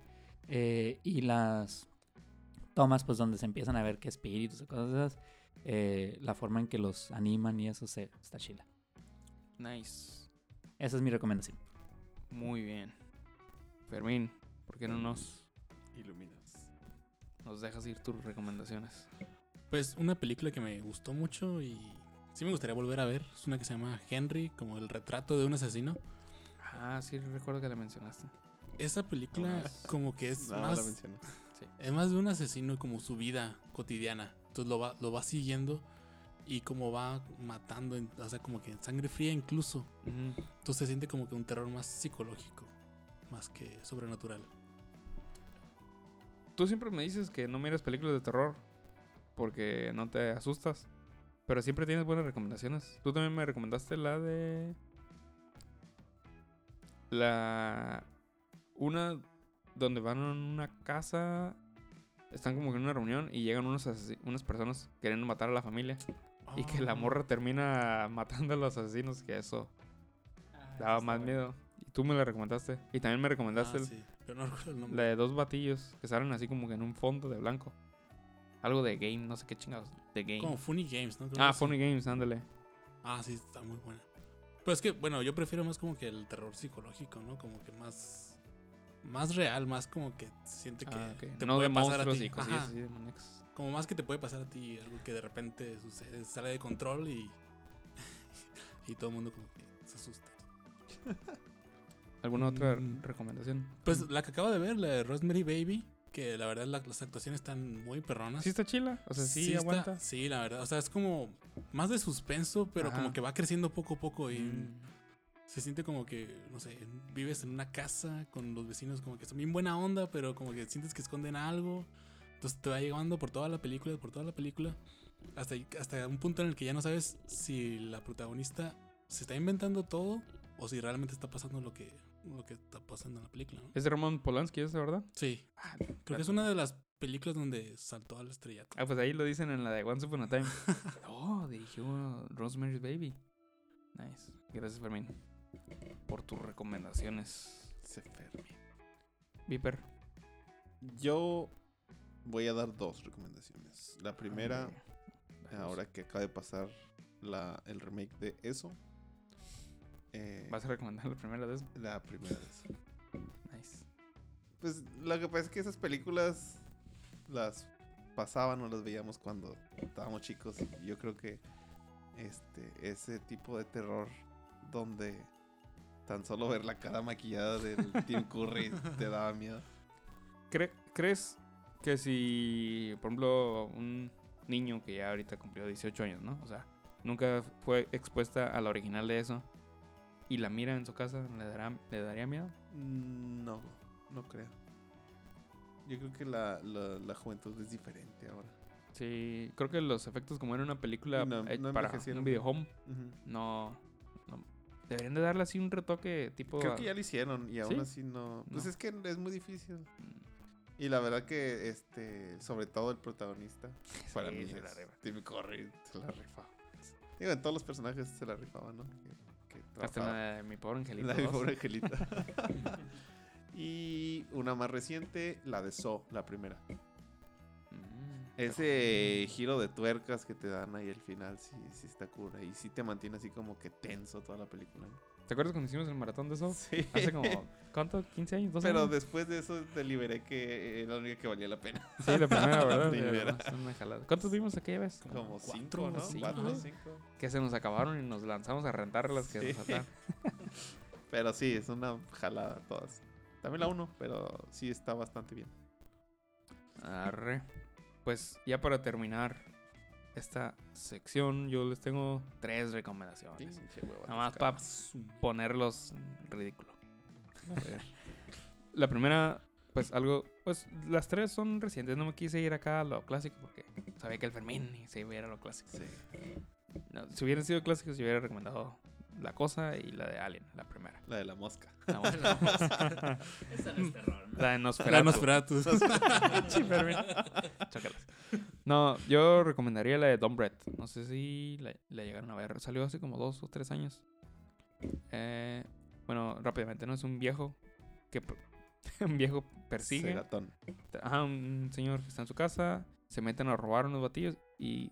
Eh, y las tomas, pues donde se empiezan a ver que espíritus y cosas de esas, eh, la forma en que los animan y eso se, está chila.
Nice.
Esa es mi recomendación.
Muy bien. Fermín, ¿por qué no nos,
Iluminas.
nos dejas ir tus recomendaciones?
Pues una película que me gustó mucho y sí me gustaría volver a ver. Es una que se llama Henry, como el retrato de un asesino.
Ah, sí, recuerdo que la mencionaste.
Esa película como que es
No,
más
mencioné.
es más de un asesino como su vida cotidiana. Entonces lo va, lo va siguiendo y como va matando, o sea, como que en sangre fría incluso. Entonces se siente como que un terror más psicológico, más que sobrenatural.
Tú siempre me dices que no miras películas de terror porque no te asustas. Pero siempre tienes buenas recomendaciones. Tú también me recomendaste la de. La. Una donde van a una casa. Están como que en una reunión y llegan unos unas personas queriendo matar a la familia. Y que la
Ah.
morra termina <laughs> matando a los asesinos. Que eso daba más miedo. Y tú me la recomendaste. Y también me recomendaste
Ah,
el-
sí, pero no recuerdo el nombre.
la de dos batillos que salen así como que en un fondo de blanco. Algo de game, no sé qué chingados. De game.
Como Funny Games, ¿no? Creo
ah. Funny Games, ándale.
Ah, sí, está muy buena. Pero es que, bueno, yo prefiero más como que el terror psicológico, ¿no? Como que más. Más real, más como que siente que
Ah, ok.
te
no
puede
de
pasar a ti.
y cosillas
Ajá,
así de muñecos.
Como más que te puede pasar a ti, algo que de repente sucede, sale de control y. <laughs> y todo el mundo como que se asusta. <laughs>
¿Alguna otra
Mm.
recomendación?
Pues la que acabo de ver, la de Rosemary Baby, que la verdad la- las actuaciones están muy perronas.
¿Sí está chila? O sea, sí,
está-
aguanta.
sí, la verdad. O sea, es como más de suspenso, pero
Ajá.
como que va creciendo poco a poco y
Mm.
Se siente como que, no sé, vives en una casa con los vecinos como que son bien buena onda, pero como que sientes que esconden algo. Entonces te va llevando por toda la película, por toda la película, hasta, hasta un punto en el que ya no sabes si la protagonista se está inventando todo o si realmente está pasando lo que, lo que está pasando en la película. ¿no?
Es de Roman Polanski, ¿es verdad?
Sí,
Ah,
creo que es una de las películas donde saltó al estrellato.
Ah, pues ahí lo dicen en la de Once Upon a Time. <laughs> oh, dirigió Rosemary's Baby. Nice. Gracias, Fermín. Por tus recomendaciones.
Se Fermi.
Viper.
Yo voy a dar dos recomendaciones. La primera, ahora que acaba de pasar la, el remake de eso. eh,
¿Vas a recomendar la primera de eso?
la primera de eso.
Nice.
Pues lo que pasa es que esas películas las pasaban o las veíamos cuando estábamos chicos. Y yo creo que este ese tipo de terror donde tan solo ver la cara maquillada del Tim Curry <laughs> te daba miedo.
¿Cre- ¿Crees que si, por ejemplo, un niño que ya ahorita cumplió 18 años, ¿no? O sea, nunca fue expuesta a la original de eso y la mira en su casa, ¿le, dará, le daría miedo?
Mm, No, no creo. Yo creo que la, la, la juventud es diferente ahora.
Sí, creo que los efectos como era una película
No, no
para un videohome, no, no- Deberían de darle así un retoque tipo...
Creo que ya lo hicieron y aún
¿Sí?
así no. Pues
No.
es que es muy difícil.
Mm,
Y la verdad que, este, sobre todo el protagonista, <laughs> para mí
se
es. Tim Curry se la rifaba. Digo, en todos los personajes se la rifaban, ¿no? Que, que
Hasta la de mi pobre angelito.
La de mi
2.
pobre angelita. <laughs> <laughs> y una más reciente, la de So, la primera. Ese giro de tuercas que te dan ahí al final, sí, sí está cura. Y sí te mantiene así como que tenso toda la película.
¿Te acuerdas cuando hicimos el maratón de eso?
Sí.
Hace como, <laughs> ¿cuánto? ¿15 años? ¿12
Pero
años?
después de eso deliberé que era la única que valía la pena.
Sí, la primera, ¿verdad? <laughs> Una jalada. ¿Cuántos vimos aquella vez?
Como
cuatro
cinco, ¿no?
o cinco.
Cuatro cinco.
Que se nos acabaron y nos lanzamos a rentar las que nos faltaban. <laughs>
Pero sí, es una jalada todas. También la uno, pero sí está bastante bien.
Arre. Pues ya para terminar esta sección, yo les tengo tres recomendaciones. Nada más para ponerlos ridículo. A ver. La primera, pues algo, pues las tres son recientes. No me quise ir acá a lo clásico porque sabía que el Fermín se iba a ir a lo clásico.
Sí.
No, si hubieran sido clásicos, yo hubiera recomendado La Cosa y la de Alien, la primera.
La de la mosca.
La, mosca. <laughs>
Esa no es terror. ¿no?
La de
La
Nosferatu. Fermín. <laughs> Chócalas. No, yo recomendaría la de Don Brett. No sé si la, la llegaron a ver. Salió hace como dos o tres años. Eh, bueno, rápidamente, ¿no? Es un viejo que... <laughs> un viejo persigue.
Segatón.
Ajá, un señor que está en su casa. Se meten a robar unos batillos y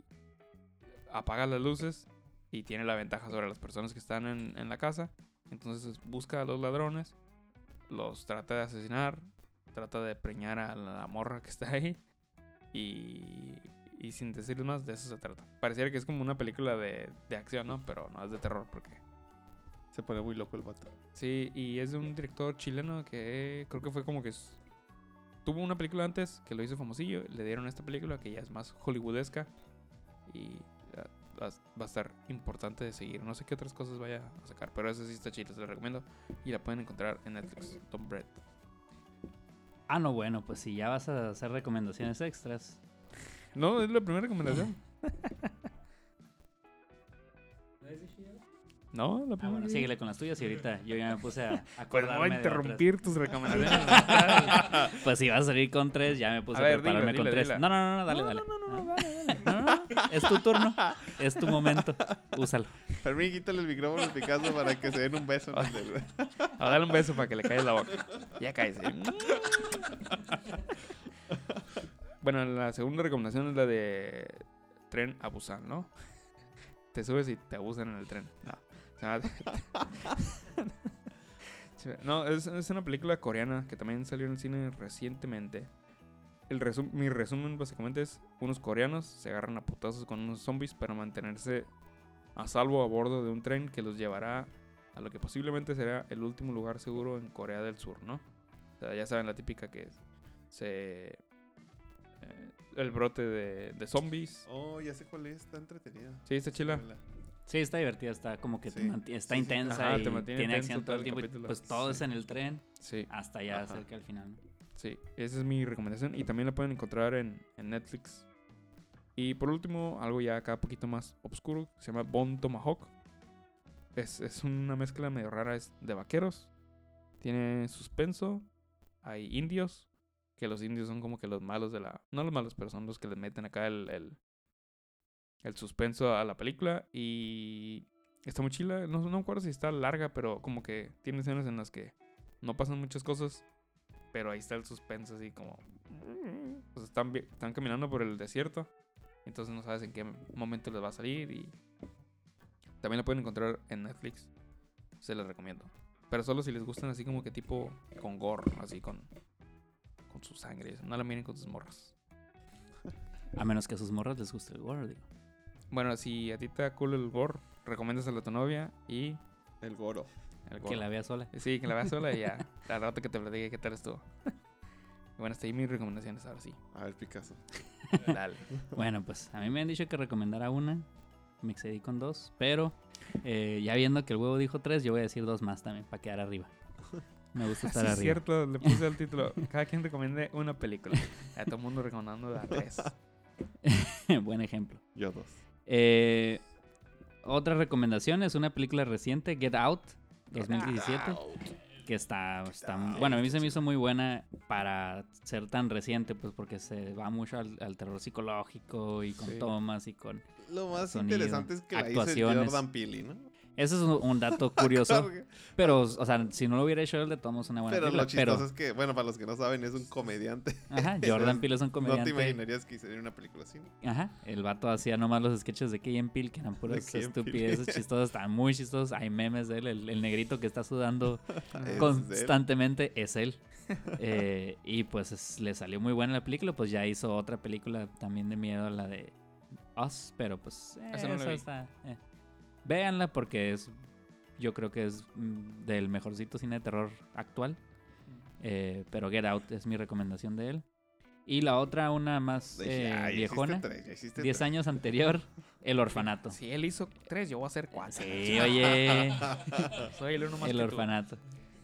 apaga las luces y tiene la ventaja sobre las personas que están en, en la casa. Entonces busca a los ladrones, los trata de asesinar, trata de preñar a la morra que está ahí y, y sin decirles más, de eso se trata. Pareciera que es como una película de, de acción, ¿no? Pero no es de terror porque...
Se pone muy loco el vato.
Sí, y es de un director chileno que creo que fue como que... Tuvo una película antes que lo hizo famosillo, le dieron esta película que ya es más hollywoodesca y va va a estar importante de seguir. No sé qué otras cosas vaya a sacar, pero esa sí está chida, se la recomiendo. Y la pueden encontrar en Netflix, Tom Brett.
Ah, no, bueno, pues si ya vas a hacer recomendaciones extras.
No, es la primera recomendación. <laughs> No, la
Ah,
primera.
bueno, síguele con las tuyas y ahorita yo ya me puse a <laughs> acordarme
no voy a interrumpir tus recomendaciones. <laughs>
Pues si vas a salir con tres, ya me puse
A
a,
ver,
prepararme
dila,
con
dila,
tres.
dila.
No, no, no, no, dale,
No,
dale.
no, no, no,
Ah.
dale, dale.
No, no, no, <laughs> es tu turno, es tu momento, úsalo.
Fermín, quítale el micrófono a Picasso para que se den un beso. en el- <laughs>
A darle un beso para que le caiga la boca. Ya cállese. bueno, la segunda recomendación es la de tren a Busan, ¿no? Te subes y te abusan en el tren. No. O sea, <laughs> Sí, no, es, es una película coreana que también salió en el cine recientemente. El resum- mi resumen básicamente es unos coreanos se agarran a putazos con unos zombies para mantenerse a salvo a bordo de un tren que los llevará a lo que posiblemente será el último lugar seguro en Corea del Sur, ¿no? O sea, ya saben la típica que se... eh, el brote de, de zombies.
Oh, ya sé cuál es. Está entretenida.
Sí, está chila.
Sí, está divertida, está como que te
Sí.
está
Sí, sí.
intensa
Ajá,
y
te mantiene
tiene acción
todo
el tiempo. y. Pues todo es en el tren
Sí,
hasta ya cerca al final.
Sí. Esa es mi recomendación. Y también la pueden encontrar en, Netflix. Y por último, algo ya acá un poquito más oscuro. Se llama Bone Tomahawk. Es, es una mezcla medio rara es de vaqueros. Tiene suspenso. Hay indios. que los indios son como que los malos de la... No los malos, pero son los que les meten acá el, el, el suspenso a la película. Y está muy chila. No, no me acuerdo si está larga, pero como que tiene escenas en las que no pasan muchas cosas. Pero ahí está el suspenso así como... Pues están, están caminando por el desierto. Entonces no sabes en qué momento les va a salir. Y también la pueden encontrar en Netflix. Se les recomiendo. Pero solo si les gustan así como que tipo con gore, así con, con su sangre. No la miren con sus morras. <laughs>
A menos que a sus morras les guste el gore, digo.
Bueno, si a ti te da cool el gore, recomiéndaselo a tu novia y
El goro.
Que la vea sola.
Sí, que la veas sola y ya. <laughs> Al rato que te platique qué tal estuvo. bueno, hasta ahí mis recomendaciones ahora sí.
A ver, Picasso. <laughs>
Dale.
Bueno, pues a mí me han dicho que recomendara una. Me excedí con dos. Pero eh, ya viendo que el huevo dijo tres, yo voy a decir dos más también para quedar arriba. Me gusta estar
Sí, es
arriba.
cierto, le puse el título. Cada quien recomiende una película. A todo el mundo recomendando a tres. <laughs>
Buen ejemplo.
Yo dos.
Eh, otra recomendación es una película reciente, Get Out, 2017. Que está, está bueno, a mí se me hizo muy buena para ser tan reciente, pues porque se va mucho al, al terror psicológico y con
Sí.
tomas y con...
Lo más
Sonido,
interesante es que la hizo. Jordan Peele, ¿no?
Ese es un, un dato <laughs> curioso, pero, o sea, si no lo hubiera hecho él, de todos modos una buena
Pero lo
película.
chistoso
Pero,
es que, bueno, para los que no saben, es un comediante.
ajá, <laughs> Jordan Peele es un
No te
comediante.
imaginarías que hiciera una película así.
Ajá, el vato hacía nomás los sketches de Key Peele, que eran puras estupideces <laughs> chistosas, estaban muy chistosos. Hay memes de él, el, el negrito que está sudando
Es él.
constantemente es él. Eh, y pues es- le salió muy buena la película, pues ya hizo otra película también de miedo, la de Us, pero pues eh,
Esa no la
esa
vi.
está... eh. Véanla porque es, yo creo que es mm, del mejorcito cine de terror actual. Eh, pero Get Out es mi recomendación de él. Y la otra, una más eh,
"Ah, ya hiciste
viejona,
tres, ya hiciste
10
tres".
años anterior, El Orfanato.
Si él hizo tres, yo voy a hacer cuatro.
Sí, <laughs> oye. <laughs>
Soy el uno más
El
que tú.
orfanato.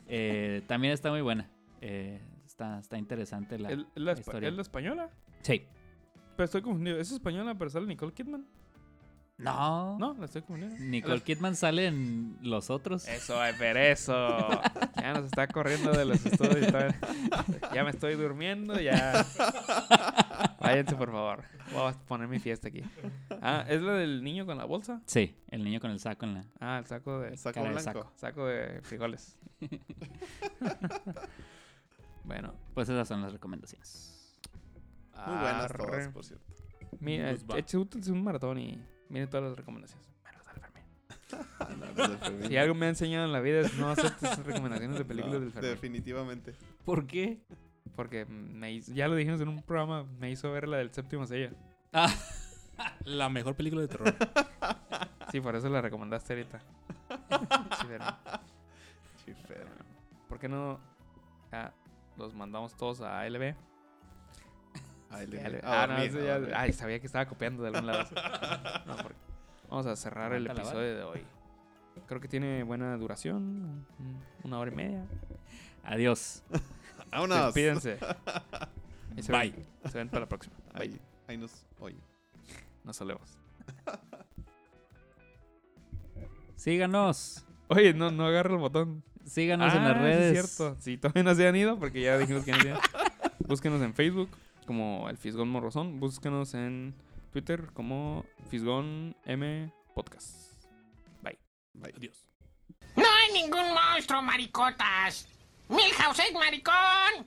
Eh, también está muy buena. Eh, está, está interesante la,
¿El- la,
la
espa-
historia.
¿Es la española?
Sí.
Pero estoy confundido. ¿Es española, pero sale Nicole Kidman?
No.
No, la estoy confundiendo.
Nicole Kidman sale en Los Otros.
Eso, ay, pero eso. Ya nos está corriendo de los estudios. Ya me estoy durmiendo, ya. Váyanse, por favor. Voy a poner mi fiesta aquí. Ah, ¿es la del niño con la bolsa?
Sí, el niño con el saco en la...
Ah, el saco de...
Saco
de
blanco.
saco.
Saco de frijoles. <laughs> bueno.
Pues esas son las recomendaciones.
Muy buenas
arre.
todas, por cierto.
Mira, échense un maratón y miren todas las recomendaciones. Menos al <laughs> Fermín. Si algo me ha enseñado en la vida es no aceptes esas recomendaciones de <laughs> películas
No,
del Fermín.
Definitivamente.
¿Por qué?
Porque me hizo- ya lo dijimos en un programa, me hizo ver la del séptimo sello.
Ah, <laughs>
La mejor película de terror.
Sí, por eso la recomendaste ahorita. Pero,
Chifero.
¿Por qué no ah, los mandamos todos a ALB? Ah, no, eso ya-. Ay, sabía que estaba copiando de algún lado. <laughs> No, porque- Vamos a cerrar el episodio de hoy. Creo que tiene buena duración, un- una hora y media.
adiós. <laughs>
Vámonos.
Despídense. <laughs> Y se
Bye.
ven- se ven para la próxima. Bye.
Ahí, ahí nos oyen.
Nos solemos.
Síganos.
Oye, no, no agarra el botón.
Síganos en las
Ah, sí
redes.
Es cierto. Sí, todavía no se han ido porque ya dijimos que no se han ido. Búsquenos en Facebook como el Fisgón Morrozón. Búsquenos en Twitter como Fisgón M Podcast. Bye.
Bye.
Adiós.
No hay ningún monstruo, maricotas. Milhouse es maricón.